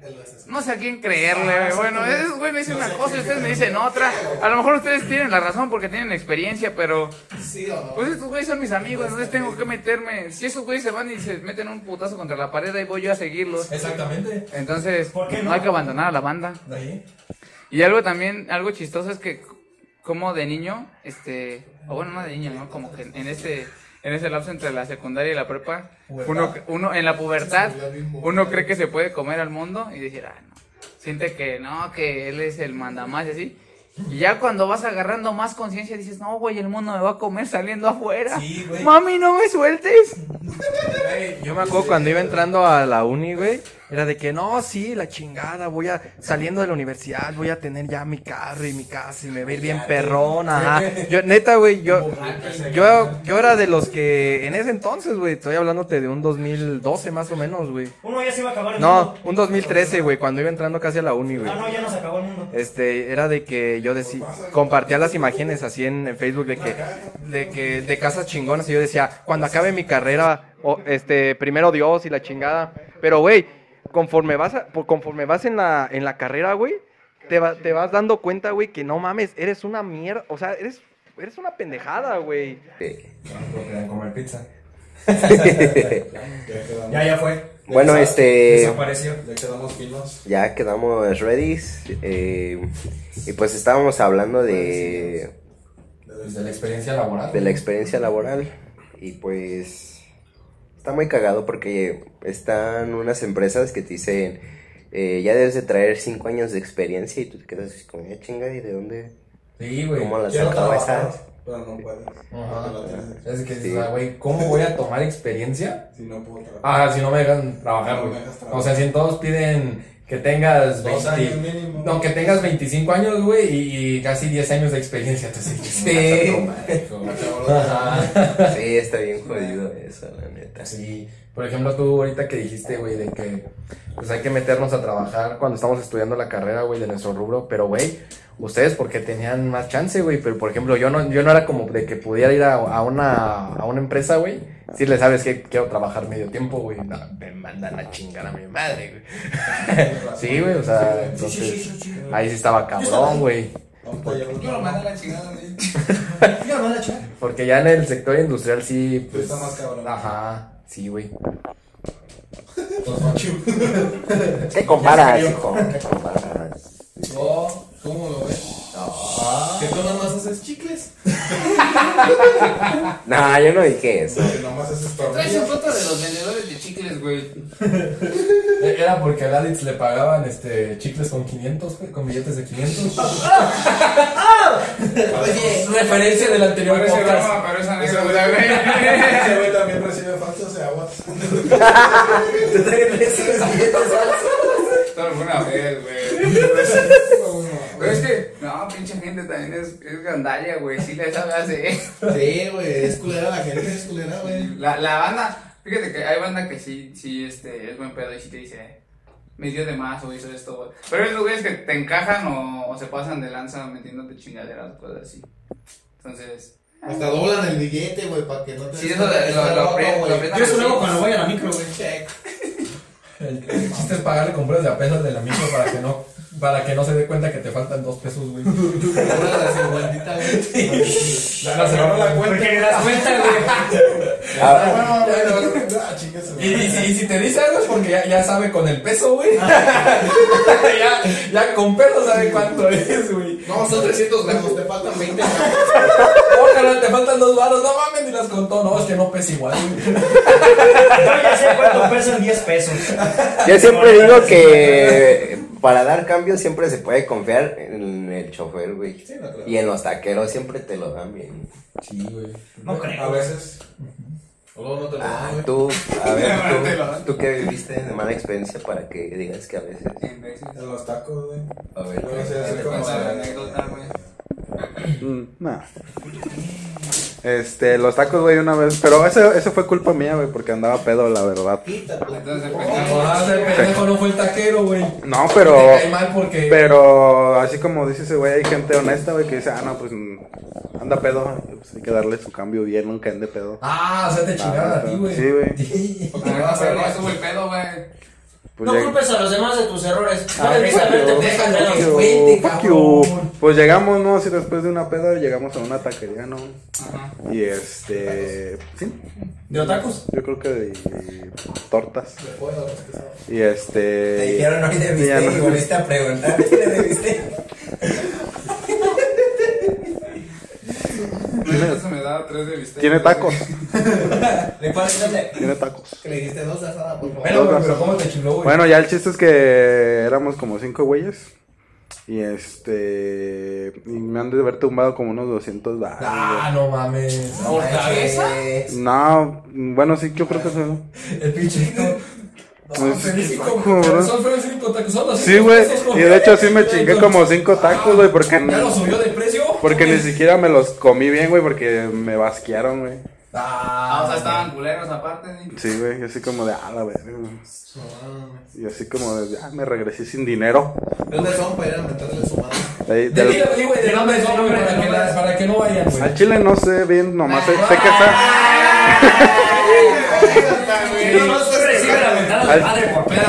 no sé a quién creerle, güey. Bueno, esos güey me dicen una cosa y ustedes me dicen otra. A lo mejor ustedes tienen la razón porque tienen experiencia, pero. Pues estos güeyes son mis amigos, entonces tengo que meterme. Si esos güeyes se van y se meten un putazo contra la pared, ahí voy yo a seguirlos. Exactamente. Entonces, ¿Por qué no? hay que abandonar a la banda. Y algo también, algo chistoso es que como de niño, este, o bueno, no de niño, ¿no? Como que en ese, en ese lapso entre la secundaria y la prepa, uno, uno en la pubertad, uno cree que se puede comer al mundo y decir, ah, no, siente que no, que él es el mandamás y así. Y ya cuando vas agarrando más conciencia dices, no, güey, el mundo me va a comer saliendo afuera. Sí, güey. Mami, no me sueltes. Güey, Yo me acuerdo cuando iba entrando a la uni, güey, era de que no, sí, la chingada, voy a, saliendo de la universidad, voy a tener ya mi carro y mi casa y me va a ir bien perrón, ajá. Yo, neta, güey, yo, yo, yo era de los que, en ese entonces, güey, estoy hablándote de un 2012 más o menos, güey. Uno ya se iba a acabar el No, un 2013, güey, cuando iba entrando casi a la uni, güey. Ah, no, ya nos acabó el mundo. Este, era de que yo decía, compartía las imágenes así en, en Facebook de que, de que, de casas chingonas y yo decía, cuando acabe mi carrera, este, primero Dios y la chingada. Pero, güey, conforme vas, a- por- conforme vas en la, en la carrera, güey, te, va- te vas dando cuenta, güey, que no mames, eres una mierda, o sea, eres, eres una pendejada, güey. Porque comer pizza. Ya Ya, ya fue. Bueno, este. Desapareció. Ya quedamos finos. Ya quedamos ready. eh, y pues estábamos hablando de, De la experiencia laboral. de la experiencia laboral. Y pues. Está muy cagado porque están unas empresas que te dicen. eh, ya debes de traer cinco años de experiencia y tú te quedas así como, "Eh, chinga, ¿y de dónde? Sí, güey. ¿Cómo las sacaba esas? Pero no puedes. Ajá. No. Es que, Sí. dices, güey, ¿cómo voy a tomar experiencia? Si no puedo trabajar. Ah, si no me dejan trabajar, No güey. me dejas trabajar. O sea, si en todos piden que tengas Dos 20 años mínimo. no, que tengas 25 años, güey, y, y casi 10 años de experiencia. Entonces, Sí. Sí, está bien jodido eso, la neta. Sí, por ejemplo, tú ahorita que dijiste, güey, de que pues hay que meternos a trabajar cuando estamos estudiando la carrera, güey, de nuestro rubro, pero, güey, ustedes porque tenían más chance, güey, pero, por ejemplo, yo no, yo no era como de que pudiera ir a, a una, a una empresa, güey, si le sabes que quiero trabajar medio tiempo, güey, no, me mandan a chingar a mi madre, güey. sí, güey, o sea, entonces, ahí sí estaba cabrón, güey. Yo lo mandé a la chingada, güey. Yo no la chingada. Porque ya en el sector industrial sí, pues, Está más cabrón. ajá, sí, güey. ¿Qué comparas, hijo? ¿Qué comparas? Oh, ¿cómo lo ves? Que tú nada más haces chicles. No, yo no dije eso. Que nomás haces Traes tortillas. un foto de los vendedores de chicles, güey. Era porque a Laditz le pagaban este chicles con 500, güey, con billetes de 500. Oye, Referencia del anterior Parece podcast. broma, pero esa anécdota, güey güey. ese güey también recibe falsos de agua. tú también recibes billetes falsos. Solo fue una vez, güey. Pero es que, no, pinche gente también es, es gandalia, güey. Sí le sabe hacer. Sí, güey, es culera la gente, es culera, güey. La, la banda, fíjate que hay banda que sí, sí, este, es buen pedo y sí te dice, me dio de más o hizo esto, güey. Pero hay lugares que te encajan o, o se pasan de lanza metiéndote chingaderas o cosas así. Entonces, Hasta doblan el billete, güey, para que no te Sí, eso lo- lo-. Yo eso lo hago cuando voy a la micro, güey. El, el chiste es pagarle compras de a pesos de la micro para que no, para que no se dé cuenta que te faltan dos pesos, güey. la cincuentita, güey. Ya no se va la cuenta. Porque das cuenta, güey. Ah, Ah, chingue su Y, y si, y si te dice algo es porque ya, ya sabe con el peso, güey. ya, ya con peso sabe cuánto es, güey. No, son 300 gramos, te faltan 20 gramos. No, carnal, te faltan dos varos. No mames, ni las contó. No, es que no pesa igual, güey. Yo ya sé cuánto pesan 10 pesos. Yo siempre digo que para dar cambio siempre se puede confiar en el chofer, güey. Sí, no. Y en los taqueros siempre te lo dan bien. Sí, güey. No A creo. veces. O luego no te lo dan, Ah, güey. tú, a ver, tú, tú que viviste de mala experiencia para que digas que a veces. cien veces. En los tacos, güey. A ver, se Te hace como. la anécdota, güey. Mm, nah. Este, los tacos, güey, una vez. Pero ese, ese fue culpa mía, güey, porque andaba pedo, la verdad. Entonces, No, pendejo. ah, el pendejo no fue el taquero, güey. No, Te pero. cae mal porque. Pero así como dice ese güey, hay gente honesta, güey, que dice, ah, no, pues mm, anda pedo. Pues hay que darle su cambio bien, nunca ande pedo. Ah, o sea, te chingaron a ti, güey. Sí, güey. Porque no, estuvo el pedo, güey. Pues, No culpes a los demás de tus errores. Ah, you. Pues llegamos, ¿no? Así después de una peda, llegamos a una taquería, ¿no? Ajá. Y este. Sí, ¿De otacos? yo creo que de tortas. Puedo, Y Te este. dijeron hoy ya debiste no- y volviste a preguntar. ¿Qué le debiste? Entonces me da tres de bistec. Tiene tacos. ¿De cuál? Tiene tacos. Que le dijiste dos de asada, por favor. Bueno, pero ¿cómo te chingó, güey? Bueno, ya el chiste es que éramos como cinco güeyes. Y este. Y me han de haber tumbado como unos 200 baros. Ah, no mames. ¿Por cabeza? No, bueno, sí, yo creo que sí. El pinche. Pues, con-. Son cinco tacos. Son los Sí, güey. Y de hecho sí me chingué como cinco tacos, güey, porque. ¿Ya lo subió de precio? Porque ni siquiera me los comí bien, güey, porque me basquearon, güey. Ah, o sea, estaban culeros aparte. ¿sí? Sí, güey, así como de, ah, la verga. güey. Y así como de, ah, me regresé sin dinero. ¿De dónde son para ir a meterle su madre? De De güey, de nombre, de nombre, para que la- para que no vayan, güey. al chile no sé bien, nomás sé, sé que está.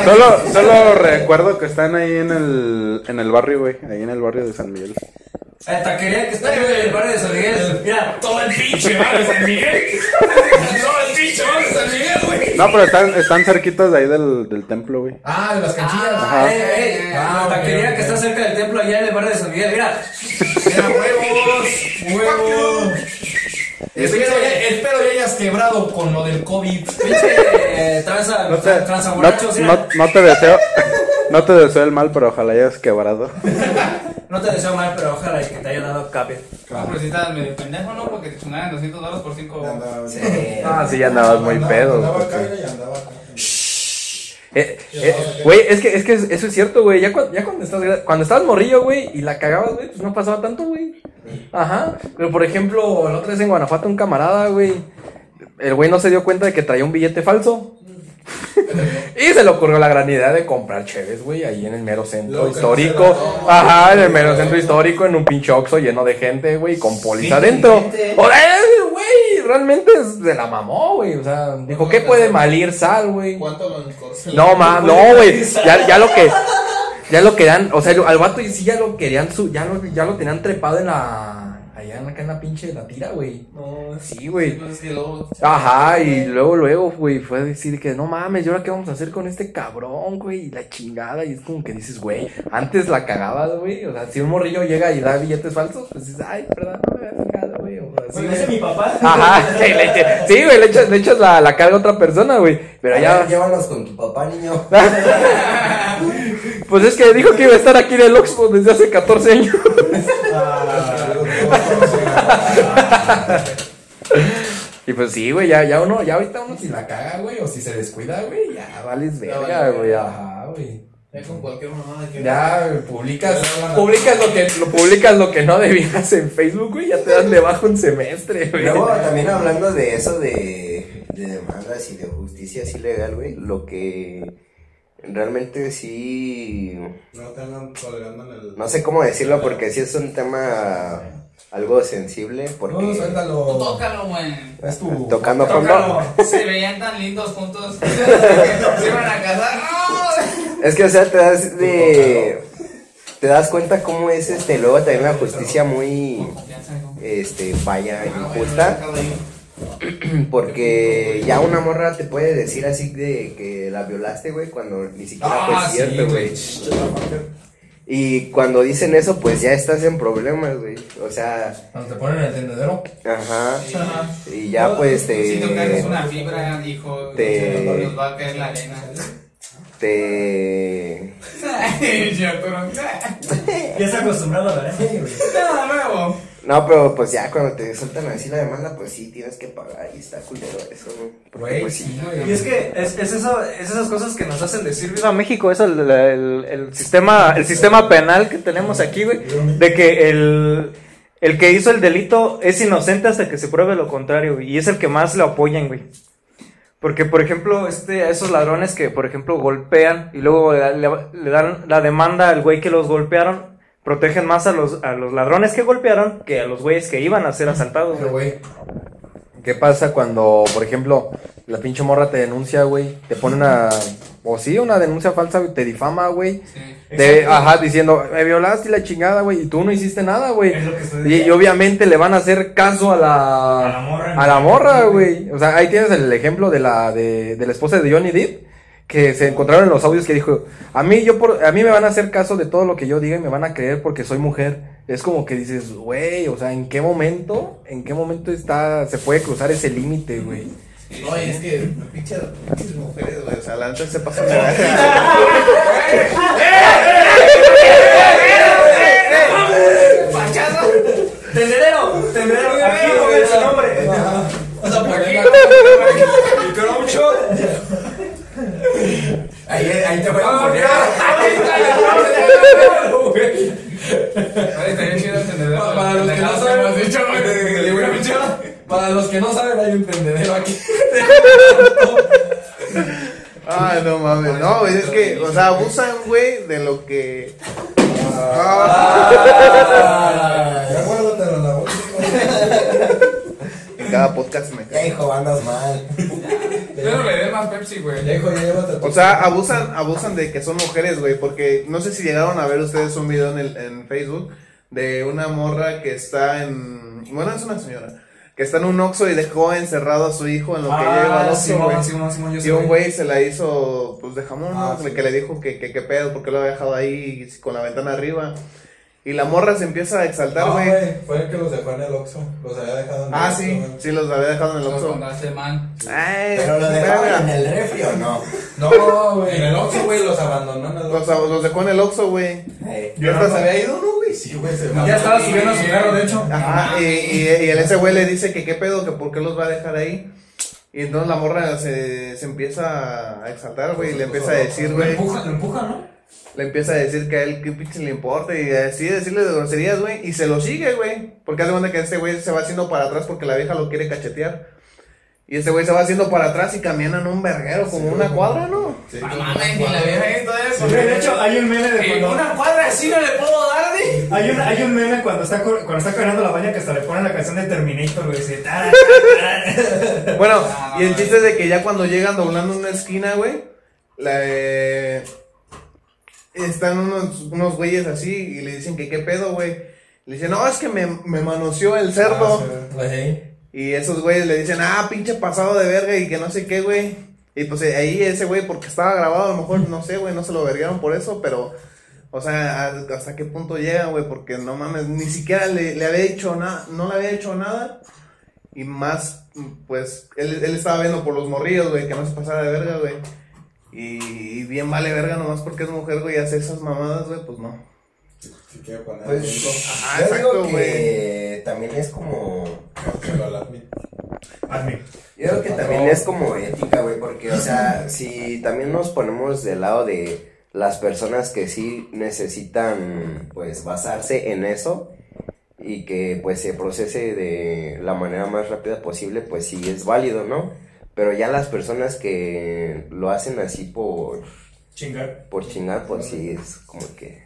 Solo, solo recuerdo que están ahí en el, en el barrio, güey, ahí en el barrio de San Miguel. La taquería que está en el barrio de San Miguel. Mira, todo el pinche barrio de San Miguel. Todo el pinche barrio de San Miguel, güey. No, pero están, están cerquitos de ahí del, del templo, güey. Ah, de las canchillas. Ajá. Eh, eh, Ah, la taquería que está cerca del templo allá en el barrio de San Miguel. Mira, Mira, huevos, huevos. Espero, ya- espero ya hayas quebrado con lo del COVID. pinche eh, tranza, No te, tranza no, borrachos. mira. no, no te deseo, no te deseo el mal, pero ojalá hayas quebrado. No te deseo mal, pero ojalá que te haya dado cambio. No, pero si estabas medio pendejo, ¿no? Porque te chingaban 200 dólares por 5. Andaba- Sí. Ah, sí, ya andabas muy andaba- pedo. Andaba porque- acá y andaba acá. Eh, eh, Güey, es que, es que eso es cierto, güey. Ya, cuando, ya cuando estás cuando estabas morrillo, güey, y la cagabas, güey, pues no pasaba tanto, güey. Ajá. Pero por ejemplo, la otra vez en Guanajuato, un camarada, güey. El güey no se dio cuenta de que traía un billete falso. y se le ocurrió la gran idea de comprar cheves, güey, ahí en el mero centro no histórico. Ajá, en el mero centro histórico, en un pinche oxo lleno de gente, güey, con polis Sí, adentro. gente. Realmente se la mamó, güey. O sea, dijo, ¿qué puede malir sal, güey? ¿Cuánto lo encorcé? No, ma, no, güey. Ya, ya lo que. Ya lo querían. O sea, al vato sí ya lo querían. Su, ya, lo, ya lo tenían trepado en la. Allá en, acá en la pinche la tira, güey. No, Sí, güey. Es. Ajá, y luego, luego, güey, fue a decir que no mames, ¿y ahora qué vamos a hacer con este cabrón, güey? Y la chingada, y es como que dices, güey, antes la cagabas, güey. O sea, si un morrillo llega y da billetes falsos, pues dices, ay, perdón, no me había fijado, güey. O sea, sí, Pues güey. ese mi papá. Ajá, sí, le, eche- sí, güey, le echas, le echas la, la carga a otra persona, güey. Pero A ya. ver, Llévalos con tu papá, niño. Pues es que dijo que iba a estar aquí en el Oxford desde hace 14 años. Y pues sí, güey, ya, ya uno, ya ahorita uno si la caga, güey, o si se descuida, güey, ya vales verga, güey, ajá, güey. Ya con cualquier mamada que. Ya publicas, publicas lo que, lo publicas lo que no debías en Facebook, güey, ya te dan de bajo un semestre, güey. Luego, también hablando de eso de, de demandas y de justicia así legal, güey, lo que realmente sí... No te andan colgando en el. No sé cómo decirlo porque sí es un tema algo sensible porque... No, suéltalo. Tócalo, güey. Es tu... Tocando fondo. Se veían tan lindos juntos. Se iban a casar. ¡No! Es que, o sea, te das de... Te das cuenta cómo es este, luego también la justicia muy, este, vaya, injusta. Porque ya una morra te puede decir así de que la violaste, güey, cuando ni siquiera Ah, fue sí, cierto, güey. Y cuando dicen eso, pues ya estás en problemas, güey. O sea, Cuando te ponen el tendedero. ajá. Ajá. Y ya pues Si tocas te... una fibra, hijo, te- nos va a caer la arena. Te... Ay, Arturo. Ya se acostumbrado a la güey. Nada nuevo. No, pero pues ya cuando te sueltan así la demanda, pues sí, tienes que pagar y está culero eso, güey. Güey, pues sí, sí. Y es que es, es, eso- es esas cosas que nos hacen decir viva México, es el, el- el sistema, el sistema penal que tenemos aquí, güey, de que el, el que hizo el delito es inocente hasta que se pruebe lo contrario, güey, y es el que más lo apoyan, güey. Porque, por ejemplo, este, a esos ladrones que, por ejemplo, golpean y luego le, le- le dan la demanda al güey que los golpearon, protegen más a los, a los ladrones que golpearon que a los güeyes que iban a ser asaltados, Pero, güey. ¿Qué pasa cuando, por ejemplo, la pinche morra te denuncia, güey? Te pone una, o sí, una denuncia falsa, güey, te difama, güey. De, Exacto. ajá, diciendo, me violaste la chingada, güey, y tú no hiciste nada, güey. Y, y obviamente le van a hacer caso a la, A la morra. a la morra, güey. O sea, ahí tienes el ejemplo de la, de, de la esposa de Johnny Depp, que se encontraron en los audios que dijo, a mí, yo por, a mí me van a hacer caso de todo lo que yo diga y me van a creer porque soy mujer. Es como que dices, güey, o sea, ¿en qué momento, en qué momento está, se puede cruzar ese límite, güey? No, y es que pinches mujeres, güey. O sea, la neta se pasan de Pachazo. Tendedero, tendedero, aquí pongan su nombre. Ahí, ahí te voy a Ah, poner. Ay. Para los que no saben, para los que no saben, hay un tendedero aquí. Ah, no mames. No, güey, es que, o sea, abusan, güey, de lo que. Guárdatelo en la. En cada podcast me Ya, hijo, andas mal. Yo no le dé más Pepsi, güey. O sea, abusan, abusan de que son mujeres, güey, porque no sé si llegaron a ver ustedes un video en, el, en Facebook de una morra que está en, bueno, es una señora, que está en un Oxxo y dejó encerrado a su hijo en lo que Ah. Simón, Simón, Simón, yo Y un güey se la hizo, pues de jamón, ¿no? Ah, sí. que le dijo que, que, que pedo, porque lo había dejado ahí con la ventana arriba. Y la morra se empieza a exaltar, No, güey. güey, fue el que los dejó en el Oxxo. Los había dejado en el ah, Oxxo, sí, sí, los había dejado en el Los Oxxo. Ay, Pero lo verga. dejaron en el refri o no. No, güey. En el Oxxo, güey, los abandonó en el Los, Oxxo. los dejó en el Oxxo, güey. Eh, ¿Ya hasta se había ido, no, güey? Sí, güey, se Ya estaba subiendo a su carro, de hecho. Ajá, y, y, y el ese güey le dice que qué pedo, que por qué los va a dejar ahí. Y entonces la morra se, se empieza a exaltar, güey, y le empieza a decir, Lo güey. empuja, lo empuja, ¿no? Le empieza a decir que a él qué pinche le importa y así decirle de groserías, güey. Y se lo sigue, güey. Porque hace cuenta que este güey se va haciendo para atrás porque la vieja lo quiere cachetear. Y este güey se va haciendo para atrás y caminan un verguero, como una cuadra, ¿no? Ah, mames, ni la vieja ahí todavía con- De hecho, hay un meme de En cuando... una cuadra así no le puedo dar, ¿sí? Hay un, hay un meme cuando está, cuando está caminando la baña que hasta le ponen la canción de Terminator, güey. Dice, "Tara, tara". Bueno, y el chiste es de que ya cuando llegan doblando una esquina, güey, la, eh, están unos, unos güeyes así y le dicen que qué pedo, güey. Le dicen, no, es que me, me manoseó el cerdo. Y esos güeyes le dicen, ah, pinche pasado de verga y que no sé qué, güey. Y pues eh, ahí ese güey, porque estaba grabado, a lo mejor, no sé, güey, no se lo verguearon por eso, pero, o sea, hasta qué punto llegan, güey, porque no mames, ni siquiera le, le había hecho nada, no le había hecho nada. Y más, pues, él, él estaba viendo por los morrillos, güey, que no se pasara de verga, güey. Y, y bien vale verga nomás porque es mujer, güey, y hace esas mamadas, güey, pues no. Pues, Ajá, yo exacto, digo que también es como... Yo creo que también es como ética, güey, porque, o sea, si también nos ponemos del lado de las personas que sí necesitan, pues, basarse en eso y que, pues, se procese de la manera más rápida posible, pues, sí es válido, ¿no? Pero ya las personas que lo hacen así por... Chingar. Por chingar, pues, sí es como que...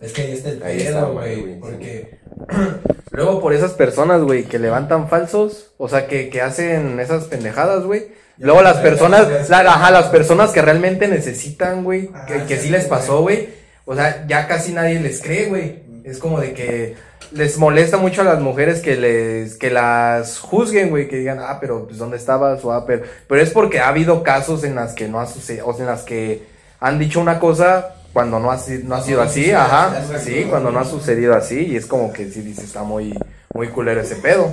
Es que ahí está el pedo, güey. güey, Porque Luego por esas personas, güey, que levantan falsos, o sea, que, que hacen esas pendejadas, güey. Luego las personas, la- ajá, las personas que realmente necesitan, güey, que, que sí les pasó, güey. O sea, ya casi nadie les cree, güey. Es como de que les molesta mucho a las mujeres que les, que las juzguen, güey, que digan, ah, pero pues dónde estabas, o ah, pero, pero es porque ha habido casos en las que no ha sucedido, o sea, en las que han dicho una cosa cuando no ha, no ha sido así, ajá, sí, cuando no ha sucedido así, y es como que sí dice, está muy, muy culero ese pedo.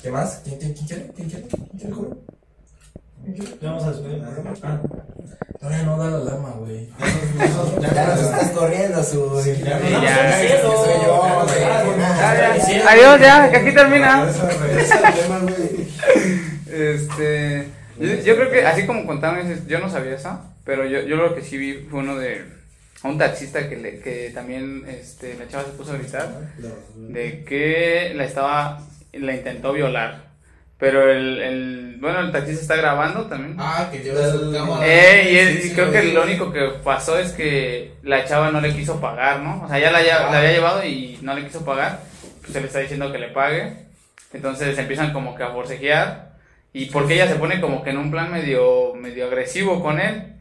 ¿Qué más? ¿Quién, quién, quién quiere? ¿Quién quiere? ¿Quién quiere? Ya vamos a despedir. Ah. Todavía no da la alarma, güey. Ya nos estás corriendo, su... ya, ya, soy yo, güey. Adiós, ya, que aquí termina. Este, yo, yo creo que así como contaron, yo no sabía eso, pero yo, yo lo que sí vi fue uno de un taxista que, le, que también este, la chava se puso a gritar de que la estaba, la intentó violar. Pero el, el, bueno, el taxista está grabando también. Ah, que lleva su cámara. Eh, y, él- Sí, y sí, creo que lo único que pasó es que la chava no le quiso pagar, ¿no? O sea, ya la, ya- la había llevado y no le quiso pagar. Pues él le está diciendo que le pague. Entonces empiezan como que a forcejear. Y porque ella se pone como que en un plan medio, medio agresivo con él.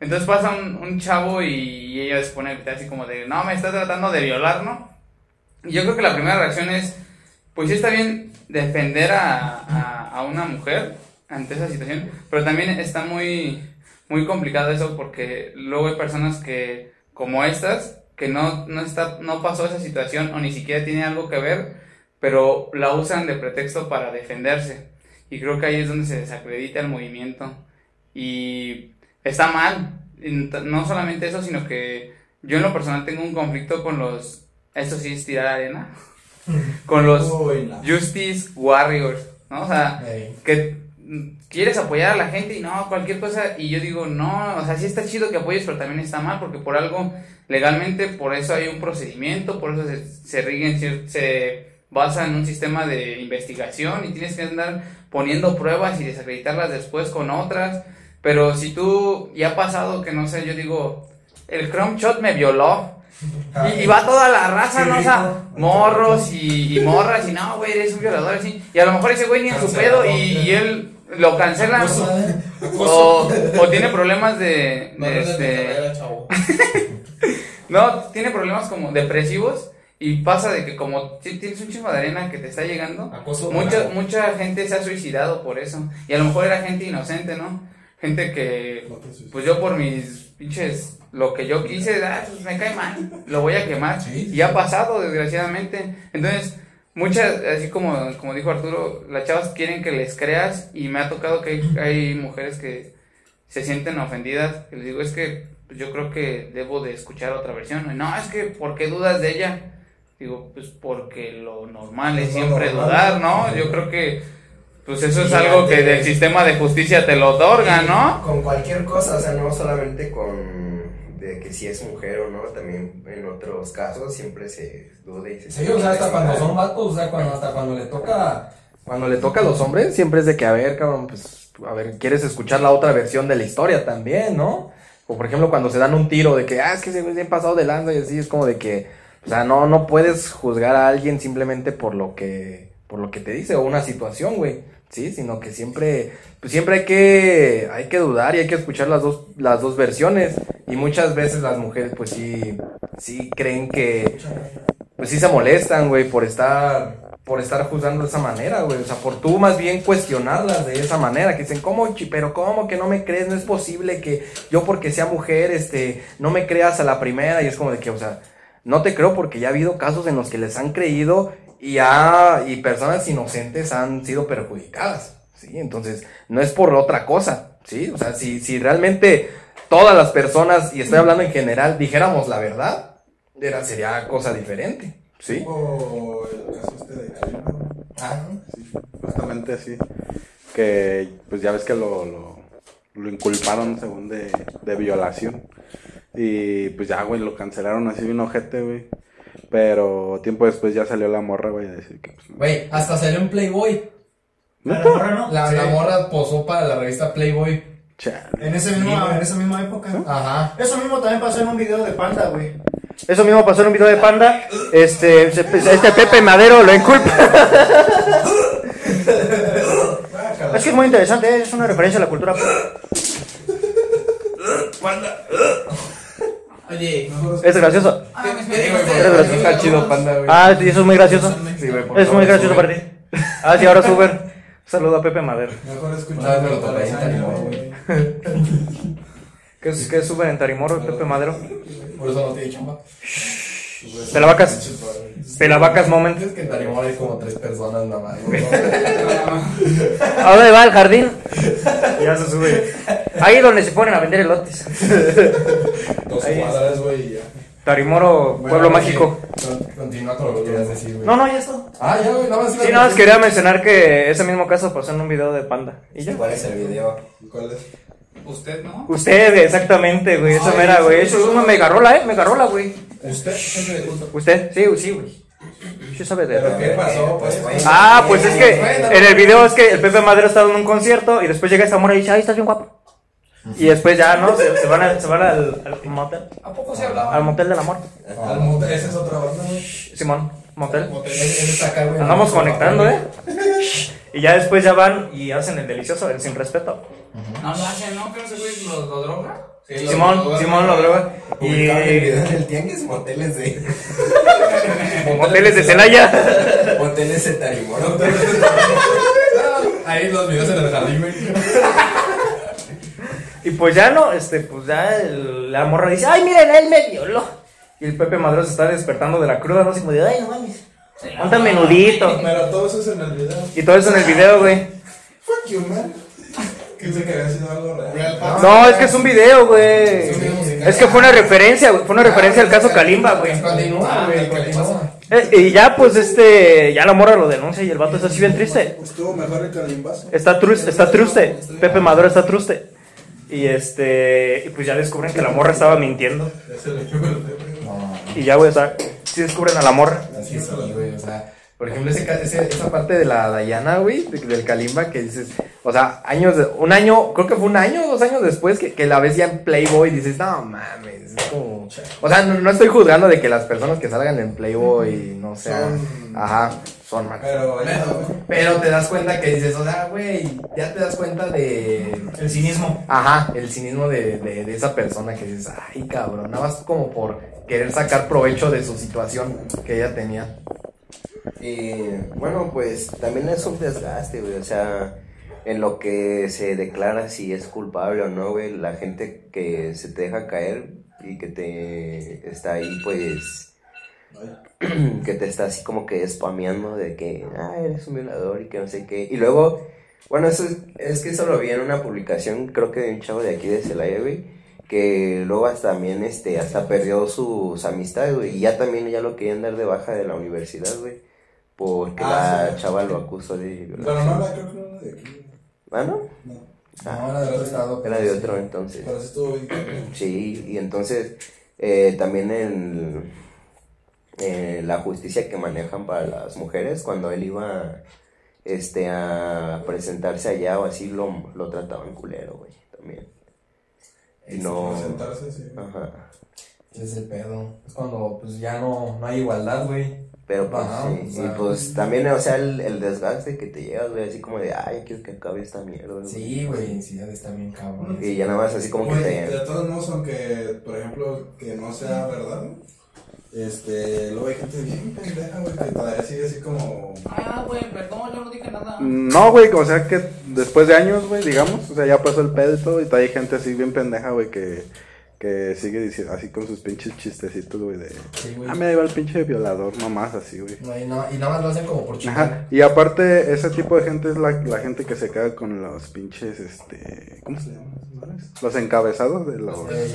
Entonces pasa un, un chavo y ella se pone a gritar así como de, no, me está tratando de violar, ¿no? Y yo creo que la primera reacción es, pues sí está bien defender a, a, una mujer ante esa situación, pero también está muy, muy complicado eso porque luego hay personas que, como estas, que no, no, está, no pasó esa situación o ni siquiera tiene algo que ver, pero la usan de pretexto para defenderse. Y creo que ahí es donde se desacredita el movimiento. Y está mal. No solamente eso, sino que yo en lo personal tengo un conflicto con los... Esto sí es tirar arena. con los Justice Warriors, ¿no? O sea, que mm, quieres apoyar a la gente y no, cualquier cosa, y yo digo, no, o sea, sí está chido que apoyes, pero también está mal, porque por algo, legalmente, por eso hay un procedimiento, por eso se, se rigen, se basa en un sistema de investigación y tienes que andar poniendo pruebas y desacreditarlas después con otras, pero si tú, ya ha pasado que no sé, yo digo, el Chrome Shot me violó, y, y va toda la raza, ¿no? O sea, morros y, y morras, y no, güey, eres un violador, así. Y a lo mejor ese güey ni en su pedo y, y él lo cancelan. O, o tiene problemas de. No este, carrera, chavo. no, tiene problemas como depresivos. Y pasa de que como ti- tienes un chingo de arena que te está llegando, mucha, moral. mucha gente se ha suicidado por eso. Y a lo mejor era gente inocente, ¿no? Gente que, pues yo por mis pinches, lo que yo quise, ah, pues me cae mal, lo voy a quemar. Y ha pasado, desgraciadamente. Entonces, muchas, así como, como dijo Arturo, las chavas quieren que les creas y me ha tocado que hay, hay mujeres que se sienten ofendidas. Que les digo, es que pues, yo creo que debo de escuchar otra versión. No, es que, ¿por qué dudas de ella? Digo, pues porque lo normal es siempre dudar, ¿no? Yo creo que, Pues eso es algo que del sistema de justicia te lo otorga, ¿no? Con cualquier cosa, o sea, no solamente con de que si es mujer o no, también en otros casos siempre se duda y se Sí, o sea, hasta cuando son vatos, o sea, cuando, hasta cuando le toca. Cuando le toca a los hombres, siempre es de que, a ver, cabrón, pues, a ver, quieres escuchar la otra versión de la historia también, ¿no? O por ejemplo, cuando se dan un tiro de que, ah, es que güey es bien pasado de lanza y así, es como de que, o sea, no, no puedes juzgar a alguien simplemente por lo que, por lo que te dice o una situación, güey, ¿sí? Sino que siempre, pues siempre hay que, hay que dudar y hay que escuchar las dos, las dos versiones. Y muchas veces las mujeres, pues sí, sí creen que, pues sí se molestan, güey, por estar, por estar juzgando de esa manera, güey. O sea, por tú más bien cuestionarlas de esa manera, que dicen, ¿cómo, pero cómo que no me crees? No es posible que yo porque sea mujer, este, no me creas a la primera. Y es como de que, o sea, no te creo porque ya ha habido casos en los que les han creído y, ha, y personas inocentes han sido perjudicadas, ¿sí? Entonces, no es por otra cosa, ¿sí? O sea, si, si realmente todas las personas, y estoy hablando en general, dijéramos la verdad, era, sería cosa diferente, ¿sí? O el caso este de. Ah, Sí, justamente así. Que pues ya ves que lo, lo, lo inculparon según de, de violación. Y pues ya, güey, lo cancelaron así bien ojete, güey. Pero tiempo después ya salió la morra, güey, a decir que pues no. Güey, hasta salió en Playboy. La morra, ¿no? La, Sí. la morra posó para la revista Playboy. Chale. En, ese mismo, en esa misma época. Ajá. Eso mismo también pasó en un video de Panda, güey. Eso mismo pasó en un video de Panda. Este, este Pepe Madero lo inculpa. es que es muy interesante, es una referencia a la cultura. Oye, Es gracioso. Eres gracioso, está chido, panda, güey. Ah, sí, eso es muy gracioso. Sí, güey, por Es muy gracioso para ti. Ah, sí, ahora sube. Un saludo a Pepe Madero. Mejor escuchar. Me lo topé en Tarimoro, güey. ¿Qué, es- qué sube en Tarimoro, Pepe Madero? Por eso no tiene chamba. Pelavacas. Pelavacas moment. Es que en Tarimoro hay como tres personas nada más. ¿A dónde va el jardín? Ya se sube. Ahí donde se ponen a vender elotes. Dos cuadras, güey, ya. Tarimoro, Bueno, pueblo mágico. con- Continúa con lo que querías decir, güey. No, no, ya está. Ah, ya, güey, nada más. Sí, nada más quería mencionar que ese mismo caso pasó en un video de Panda. ¿Y ya? ¿Cuál es el video? ¿Cuál es? usted, ¿no? Usted, exactamente, güey. Esa mera, güey. Eso es una megarola, ¿eh? Megarola, güey. Usted, siempre le gusta. ¿Usted? Sí, sí, güey. Sí sabe de ¿Pero qué pasó, pues? Ah, pues es que en el video es que el Pepe Madero estaba en un concierto y después llega esta morra y dice, ay, estás bien guapo. Y después ya, ¿no? Se, se van, a- se van al, al motel. ¿A poco se hablaba? Al motel del amor. Al motel, esa es otra banda, güey. Simón, motel. Él él está acá, güey. Andamos conectando, güey. ¿eh? Y ya después ya van y hacen el delicioso, el sin respeto. No lo hacen, ¿no? ¿Que no se güey lo, lo droga? Sí, Simón, lo- Simón lo droga. Y el video en el tianguis, moteles de. moteles de Celaya. Moteles de Tarimoro. Ahí los videos en el jardín, güey. Y pues ya no, este, pues ya el- la morra dice, ay, miren, él me violó. Y el Pepe Madero se está despertando de la cruda, no así como de, ay, no mames. Ponte menudito. Pero todo eso es en el video. Y todo eso en el video, güey. Fuck you, man. Pensé que había sido algo real. No, es que es un video, güey. Es. Es que fue una referencia, güey. Fue una referencia al caso Kalimba, güey. Continúa. Eh, y ya, pues, este, ya la morra lo denuncia y el vato está así bien triste. Estuvo mejor el calimbazo. Está truste, está truste. Pepe Madero está truste. Y este, y pues ya descubren que la morra estaba mintiendo. Y ya, güey, o sea, sí descubren a la morra. Así sí, güey, o sea, por ejemplo, ese, esa parte de la Dayana, güey, de- del Kalimba, que dices, o sea, años, un año, creo que fue un año, dos años después, que, que la ves ya en Playboy, dices, no mames, es como, o sea, no, no estoy juzgando de que las personas que salgan en Playboy no sean, ajá, son malas. Pero, Pero te das cuenta que dices, o sea, güey, ya te das cuenta de... El cinismo. Ajá, el cinismo de, de, de esa persona que dices, ay, cabrón, nada más como por querer sacar provecho de su situación que ella tenía. Y bueno, pues también es un desgaste, güey. O sea, en lo que se declara si es culpable o no, güey. La gente que se te deja caer y que te está ahí, pues. que te está así como que spameando de que, ah, eres un violador y que no sé qué. Y luego, bueno, eso es, es que eso lo vi en una publicación, creo que de un chavo de aquí de Celaya, güey. Que luego hasta también, este, hasta perdió sus amistades, güey. Y ya también ya lo querían dar de baja de la universidad, güey. Porque Ah, la sí. chava lo acusó de Pero violación. no la creo que no la de aquí. ¿Ah, no? No. No, era de otro estado. Era de otro entonces. Pero sí estuvo bien. Sí, y entonces eh, también el, eh, la justicia que manejan para las mujeres, cuando él iba este, a presentarse allá o así, lo, lo trataban culero, güey, también. Y no... Presentarse, sí. Ajá. Ese es el pedo. Es cuando pues ya no, no hay igualdad, güey. Pero pues Ajá, sí, o y pues también, o sea, el, el desgaste que te llevas, güey, así como de, ay, quiero que acabe esta mierda, güey. Sí, güey, sí, ya está bien cabrón. Y ya nada más así como que te... De todos modos, aunque, por ejemplo, que no sea verdad, este, luego hay gente bien pendeja, güey, que todavía sigue así como... Ah, güey, perdón, yo no dije nada. No, güey, o sea que después de años, güey, digamos, o sea, ya pasó el pedo y todo, y todavía hay gente así bien pendeja, güey, que, que sigue diciendo, así con sus pinches chistecitos, güey, de, Sí, güey. ah, me iba el pinche violador, mamás, así, güey. No, y, no, y nada más lo hacen como por chingar. Y aparte, ese tipo de gente es la, la gente que se queda con los pinches, este, ¿cómo se llama? ¿Sabes? Los encabezados de los... Eh,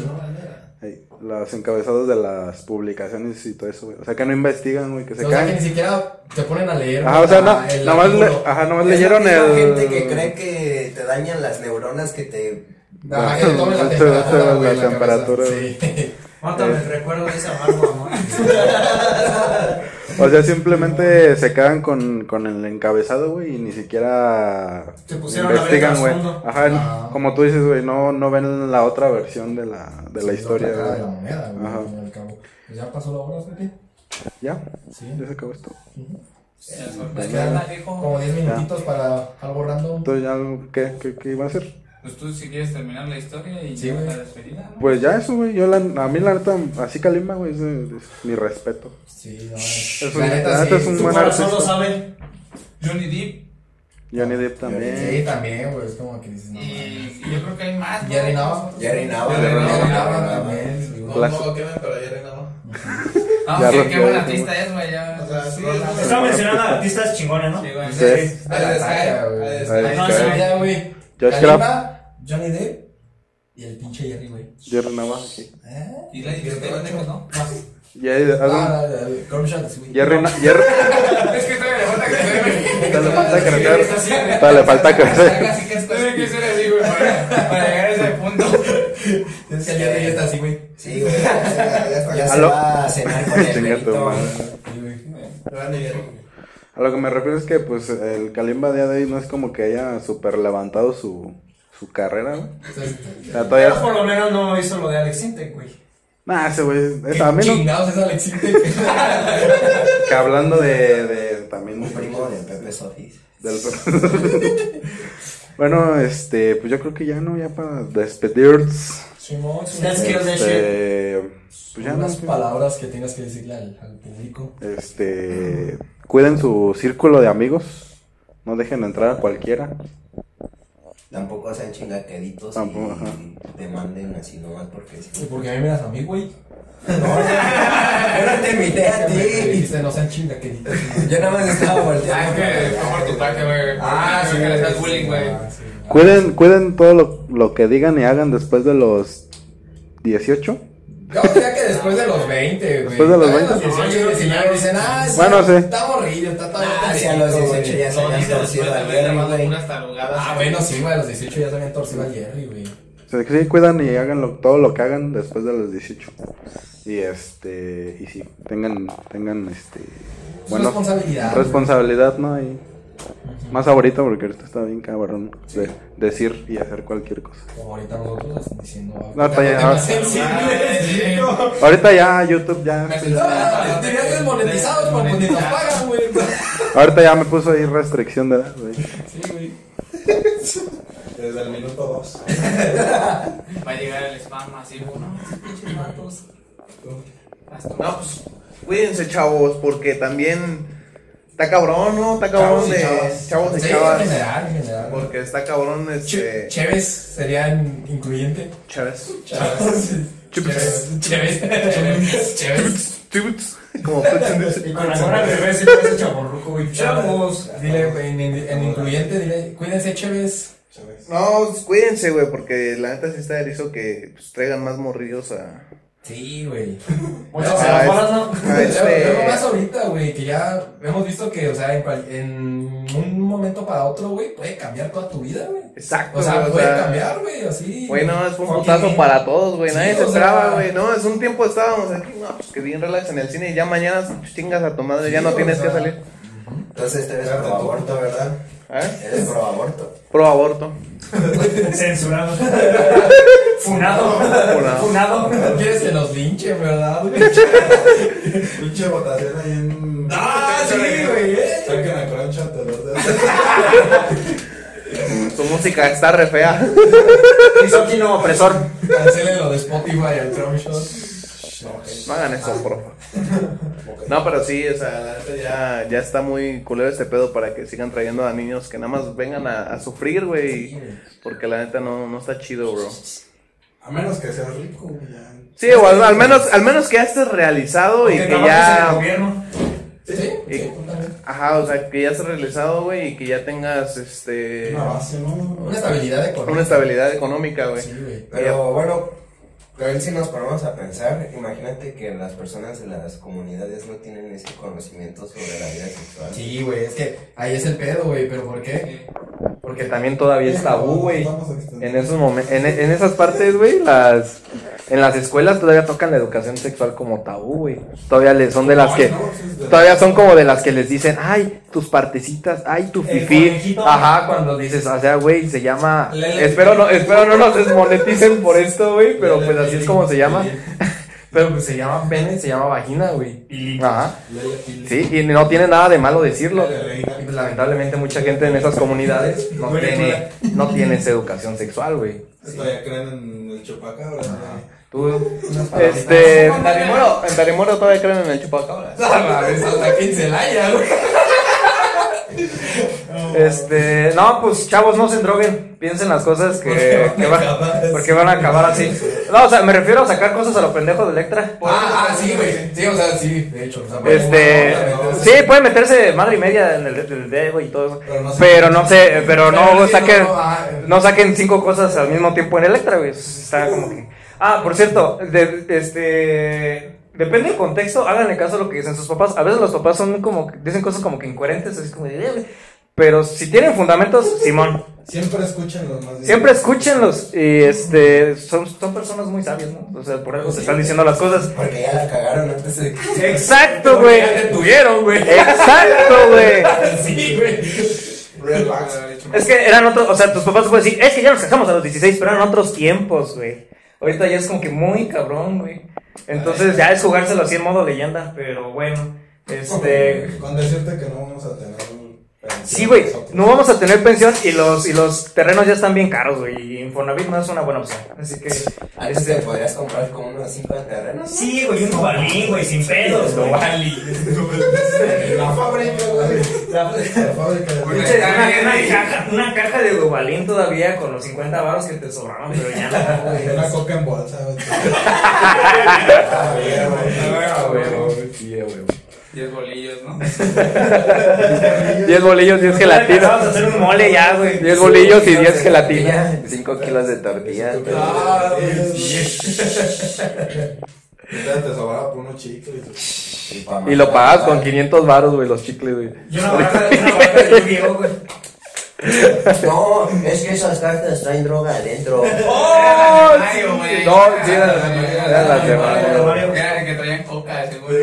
Ey, los encabezados de las publicaciones y todo eso, güey. O sea, que no investigan, güey, que se o sea, que caen. ni siquiera te ponen a leer. Ajá, o sea, el nada más, le, ajá, nada más leyeron el... gente que cree que te dañan las neuronas que te... Que te tomen la Te- te- temperatura, la güey, la temperatura. Sí. Mátame el recuerdo de esa amargo amor. O sea, simplemente se quedan con, con el encabezado, güey, y ni siquiera Se pusieron investigan, güey. Ajá, Ah. como tú dices, güey, no, no ven la otra versión de la, de la Sí, historia, otra cara de la moneda, güey, Ajá. al cabo. Pues ya pasó la hora, ¿sabes? ¿Ya? Sí. ¿Ya se acabó esto? Nos quedan como 10 minutitos para algo random. Entonces, ¿ya qué, qué, qué iba a hacer? Pues tú si quieres terminar la historia y Sí, la despedida, ¿no? Pues ya eso, güey. Yo la, a mí la neta, así Kalimba, güey, es, es mi respeto. Sí, no, Es la un, neta, la neta sí. es un buen corazón lo artista. sabe. Johnny Depp. Johnny Depp también. Sí, también, güey, es como que dices, no. Y, yo creo que hay más. ¿no? Jerry Nava. Jerry Nava. Jerry Jerry Nava. Nava también. No, no lo quemen, pero nada más. Ah, Ya qué, qué buen el- artista es, güey. Ya. O sea, sí, Rola. es- Estaba mencionando a artistas chingones, ¿no? Sí, güey. Sí. De la talla, güey. Ahí Ahí. Ya, güey. Josh Kalimba, Johnny Depp y el pinche Jerry, güey. Jerry Nava, aquí. ¿Eh? Y la ¿no? Un- Ah, güey. Jerry, Jerry, Es que todavía le falta crecer, güey. Todavía le falta crecer. Sí. Todavía le falta crecer. Casi que es Tiene que ser así, güey, para, para llegar a ese punto. Es que el Jerry ya está así, güey. Sí, güey, ya, ya- ya se va a cenar con el. Sí. Grande Jerry. A lo que me refiero es que, pues, el Kalimba día de hoy no es como que haya super levantado su, su carrera, güey. Entonces, O sea, Pero todavía... por lo menos no hizo lo de Alex Intec, güey. Nah, ese güey, es- ¿qué también, ¿no? chingados es Alex Intec? que hablando de, de también... Un primo de Pepe Sofis. del- bueno, este, pues yo creo que ya no, ya para despedir, Simón, Let's kill that shit. este, pues ya no, Unas palabras que tengas que decirle al, al público. este, cuiden su círculo de amigos, no dejen entrar a cualquiera. Tampoco sean chingaqueditos Tampoco, ajá. y demanden así nomás porque sí. Sí, porque a mí me das a mí, güey. Yo no te invité a ti. dijiste, no sean chingaqueritos. Yo nada más estaba Ah, volteando. es que por tu traje, güey. Ah, sí, que le estás bullying, güey. Ah. Cuiden, cuiden todo lo, lo que digan y hagan después de los 18. Yo diría que después de los 20, güey. Después de los Todavía 20. Los 18 y señores dicen, ah, sí, Bueno, sí. Morrillo, está todavía Ah, sí, a los pendejito, 18 ya se habían torcido al Jerry, güey. Ah, bueno, sí, güey, a los 18 ya se habían torcido al Jerry, güey. Que sí, cuidan y hagan lo- todo lo que hagan después de los 18. Y este, y sí, tengan, tengan este, Es bueno, responsabilidad. responsabilidad, ¿no? Y más ahorita porque ahorita está bien cabrón de decir y hacer cualquier cosa. Como ahorita nosotros están diciendo. No, está ya- temas ah. Ahorita ya YouTube ya, Ah, Tenías desmonetizados, pues ni nos pagan, güey. ahorita ya me puso ahí restricción de edad, güey. Sí, güey. Desde el minuto 2. Va a llegar el spam así, ¿no? Esos pinches. Hasta- No, pues cuídense, chavos, porque también está cabrón, ¿no? Está cabrón Chavos de chavas. chavos y Sí, chavas. en general, en general. Porque está cabrón este. Chévez sería in- incluyente. Chévez. Chévez. Chévez. Chévez. Chévez. Como Y con la gorra al revés y parece chaborruco, güey. Chavos. Dile, güey, en, en incluyente, dile, cuídense, Chévez. No, cuídense, güey, porque la neta sí está erizo que pues, traigan más morrillos a, Sí, güey. Muchas No, gracias. ¿no? Este- Luego- más ahorita, güey, que ya hemos visto que, o sea, en, cual- en un momento para otro, güey, puede cambiar toda tu vida, güey. Exacto. O sea, güey, puede cambiar, güey, así. Güey, no, es un putazo para todos, güey. Nadie se esperaba, güey. No, es un tiempo estábamos aquí, no, pues que bien relax en el cine y ya mañana chingas a tu madre, ya Sí, no o tienes sea, que salir. Entonces Espérate, pro tú. aborto, ¿verdad? ¿Eh? Eres pro aborto. Pro aborto. Censurado. Funado. Funado. Funado. No quieres que nos linchen, ¿verdad? Pinche votación ahí en. Ah, sí, güey, eh. Saquen a Crunch ante los dedos. Su música está re fea. Misógino opresor. Cancelen lo de Spotify al Trump Show. No hagan eso, por favor. No, pero sí, o sea, la neta ya, ya está muy culero este pedo para que sigan trayendo a niños que nada más vengan a, a sufrir, güey. Porque la neta no, no está chido, bro. A menos que seas rico, güey. ya. Sí, o al, al menos, al menos que ya estés realizado y Que ya. gobierno. Sí, sí, Y- sí. Ajá, o sea, que ya estés realizado, güey, y que ya tengas este. Una base, ¿no? Una estabilidad económica. Una estabilidad económica, güey. Sí, güey. Pero bueno, también si nos ponemos a pensar, imagínate que las personas de las comunidades no tienen ese conocimiento sobre la vida sexual. Sí, güey, es que ahí es el pedo, güey, pero ¿por qué? Porque también todavía es tabú, güey. En esos momentos, en, en esas partes, güey, las en las escuelas todavía tocan la educación sexual como tabú, güey. Todavía le, son de las que todavía son como de las que les dicen, "Ay, tus partecitas, ay, tu El fifí." conejito. Ajá, cuando dices, o sea, güey, se llama. Espero no espero no nos desmoneticen por esto, güey, pero pues así es como se llama. Pero pues se llama pene, se llama vagina, güey. Ajá. Sí, y no tiene nada de malo decirlo. Pues lamentablemente mucha gente en esas comunidades no tiene, no tiene esa educación sexual, güey. Todavía creen en el chupacabras. güey. Tú, Este. En Darimoro, en Darimoro todavía creen en el chupacabras. A ver, hasta aquí en Celaya, güey. Este, no, pues chavos, no se droguen. Piensen las cosas que, que van, porque van a acabar así. No, o sea, me refiero a sacar cosas a lo pendejo de Electra. Ah, ah, sí, güey. Sí, o sea, sí, de hecho. o sea, Este, sí, puede meterse madre y media en el, dedo y todo eso. Pero no sé. Pero no sé, pero no saquen, no, ah, no saquen cinco cosas al mismo tiempo en Electra, güey. Está como que. Ah, por cierto, de- este. Depende del contexto, háganle caso a lo que dicen sus papás. A veces los papás son como, dicen cosas como que incoherentes, así como de, "Eh, güey". Pero si tienen fundamentos, Simón. Siempre escuchen los más Siempre escúchenlos. Y este, son, son personas muy sabias, ¿no? O sea, por algo se están diciendo las cosas. Porque ya la cagaron antes de que... Exacto, güey. Ya te tuvieron, güey. Exacto, güey. Sí, güey. Relax. Es que eran otros, o sea, tus papás pueden decir, es que ya nos casamos a los 16, pero eran otros tiempos, güey. Ahorita ya es como que muy cabrón, güey. Entonces ya es jugárselo así en modo leyenda, pero bueno, este... Con decirte que no vamos a tener. Sí, güey, no vamos a tener pensión y los, y los terrenos ya están bien caros, güey, y Infonavit no es una buena opción. Así que... Antes te Este, podrías comprar como unos 5 terrenos. Sí, güey, un balín, güey, sin pedos, güey. La fábrica, güey. La- La fábrica Una, una caja, una caja de Dubalín todavía con los 50 baros que te sobraron, pero ya no, güey. Una coca en bolsa, güey. Diez bolillos, ¿no? 10 bolillos, 10 Vamos a hacer un mole ya, güey. 10 bolillos y 10 gelatina. 5 kilos de tortilla. Ah, te sobraba por unos chicles. Y lo pagas con 500 baros, güey, los chicles, güey. Y una barra una barra de Yu-Gi-Oh, güey. No, es que esas cartas traen droga adentro. Ay, güey. No, sí, eran eran las de Mario. Mario. Era que traían coca, seguro.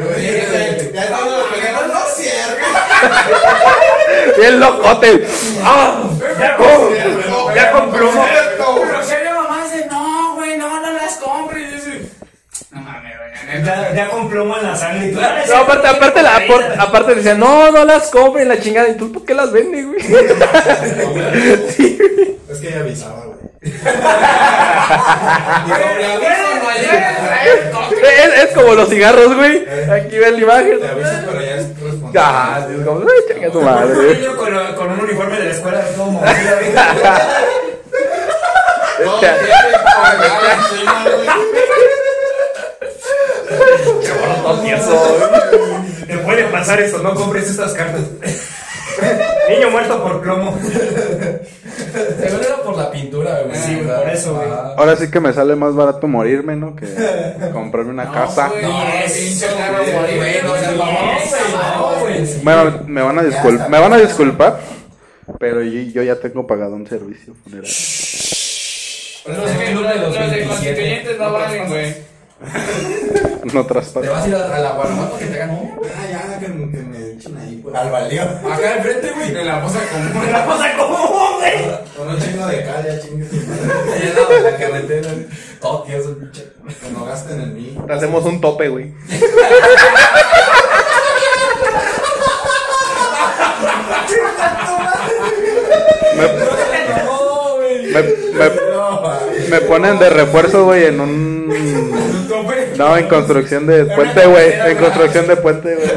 Ya estamos peleando, no cierto. Bien locote. ¡Ah! Ya con, ya con plomo. Pero si había mamás de no, güey, no, no las compres. Y dice, No mames, doña neta. Ya, ya con plomo en la sangre. y tú, "Ah, No, aparte, aparte, la, apor- aparte decían, no, no las compren la chingada. ¿Y tú por qué las vendes, güey? Sí, güey. Es que ella avisaba, güey. Es, es como los cigarros, güey. Aquí ven la imagen. Te avisan, pero ya es responsable. Ah, es como, chinga tu madre. Un niño con, con un uniforme de la escuela, todo movido, güey. No, Güey. Te puede pasar esto, no compres estas cartas. Niño muerto por plomo. Seguro era por la pintura, güey. Sí, güey, por eso, güey. Ah. Ahora sí que me sale más barato morirme, ¿no? Que comprarme una casa. güey, No, güey, güey, no güey. Bueno, me van a disculpar, me van a disculpar, pero yo, yo ya tengo pagado un servicio funerario. Por eso Es es que que los los de 2027. constituyentes no valen, güey. No Te vas a ir a la Guanajuato que te hagan un. Ah, ya, que, me- que me echen ahí, pues. Al baldío. Acá enfrente, güey. En la fosa común. La cosa como, güey. Con un chingo de cal, ya chingue su madre. Allá lado de la carretera. Todo tieso, pinche. Que no gasten en mí. Hacemos un tope, güey. Me, me- me ponen de refuerzo, güey, en un... No, en construcción de puente, güey. En construcción de puente, güey.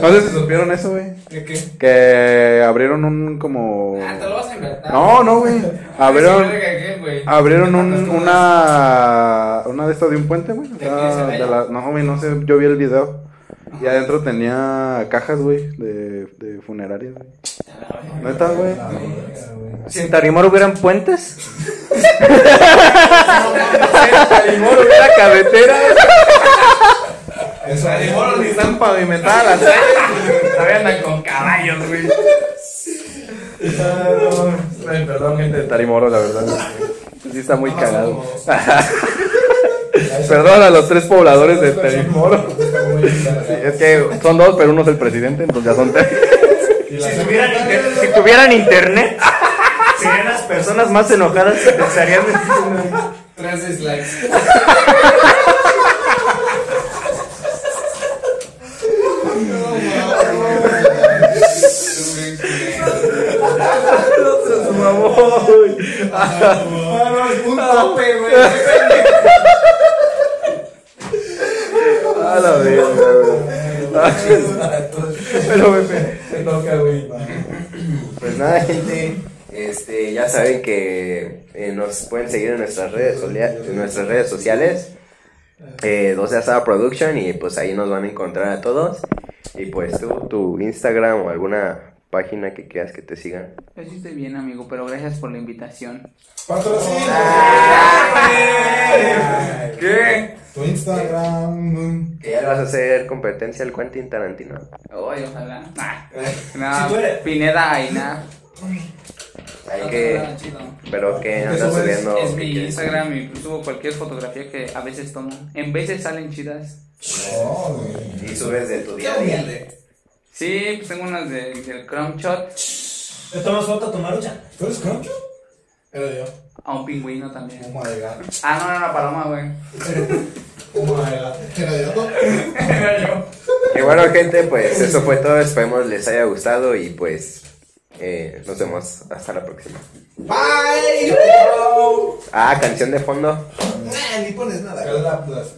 No sé si supieron eso, güey. ¿De qué? Que abrieron un como... Ah, te lo vas a inventar. No, no, güey. Abrieron... Abrieron un, una una de estas de un puente, güey. o ¿De sea, de la- no, güey, no sé, yo vi el video. Y adentro tenía cajas, güey, de, de funerarias, güey. ¿Neta, güey? Si en Tarimor hubieran puentes. Tarimoro, una carretera. Eso Tarimoro ni están pavimentadas las calles. Todavía andan con caballos, güey. Perdón, gente de Tarimoro, la verdad. Sí está muy cagado. Perdón a los tres pobladores de Tarimoro. Sí, es que son dos, pero uno es el presidente, entonces ya son tres. Si tuvieran, inter- Si tuvieran internet, serían las personas más enojadas que pensarían Tres dislikes. un tope, güey. A la verga, güey. Pero, toca, güey. Pues nada, gente. Este, ya saben que eh, nos pueden seguir en nuestras redes, en nuestras redes sociales. Eh, 12 Asada Production y pues ahí nos van a encontrar a todos. Y pues tú, tu Instagram o alguna página que quieras que te sigan. Yo sí estoy bien, amigo, pero gracias por la invitación. ¿Qué? Tu Instagram. Que ya vas a hacer competencia al Quentin Tarantino. Ay, ojalá. Nah, tú eres- Pineda y nada. Hay que. Chido. Pero que ¿Qué andas subiendo. Es ¿qué mi quieres? Instagram y subo cualquier fotografía que a veces tomo. En veces salen chidas. Y subes de tu día a día. Sí, pues tengo unas de, del Chrome Shot. ¿Te tomas foto a tu marucha? ¿Tú eres Croncho? Era yo. A un pingüino también. Oh my god. Ah, no, era una paloma, güey. Oh my god. Era yo. Era yo. Y bueno, gente, pues eso fue todo. Esperemos les haya gustado y pues eh, nos vemos hasta la próxima. Bye. Ah, canción de fondo. Nah, ni pones nada. La, la,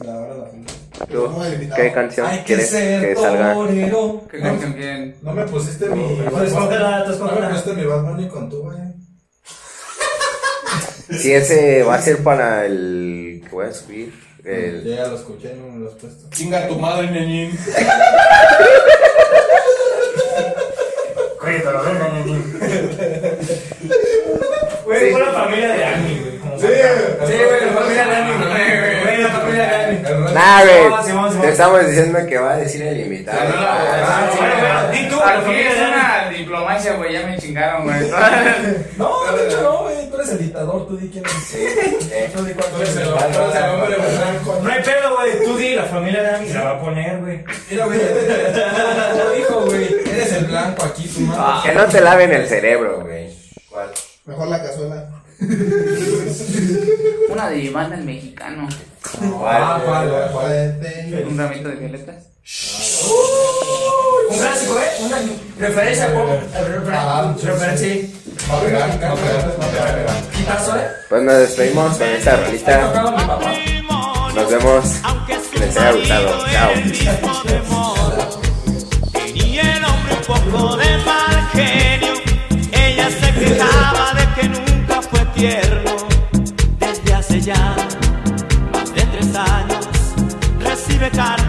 la, hora de la. ¿Tú? ¿Qué canción Hay que quieres ser que salga? torero. ¿Qué canción quieren? No me pusiste mi. Tú escógela, tú No me escógela. pusiste mi Bad Bunny con tu, güey. Si ese va a ser para el que voy a subir. El... Ya lo escuché, no me lo has puesto. Chinga tu madre, nenín. Oye, pero ven, ven, ven. Güey, fue la familia de Ani, güey. como Sí, saca. Sí, güey, Nah, güey. Te estamos diciendo que va a decir el invitado. Sí, bueno, bueno, di tú, es una diplomacia, güey. Ya me chingaron, güey. No, de hecho no, güey. Tú eres el dictador, tú di quién es. Sí, eh. Tú di cuánto eres el hombre, blanco. No hay pedo, güey. Tú di, la familia de Ani se la va a poner, güey. Mira, güey. Lo dijo, güey. Eres el blanco aquí, tu madre. Que no te laven el cerebro, güey. ¿Cuál? Mejor la cazuela. Una de banda el mexicano. Ah, ¿cuál? ¿Cuál? Un ramito de violetas. Un clásico, ¿eh? Una referencia a pop. Ah, Referencia. Quitazo, ¿eh? Pues nos despedimos con esta rolita. Nos vemos. Que les haya gustado. Chao. Y el hombre un poco de más infierno desde hace ya más de tres años. Recibe cartas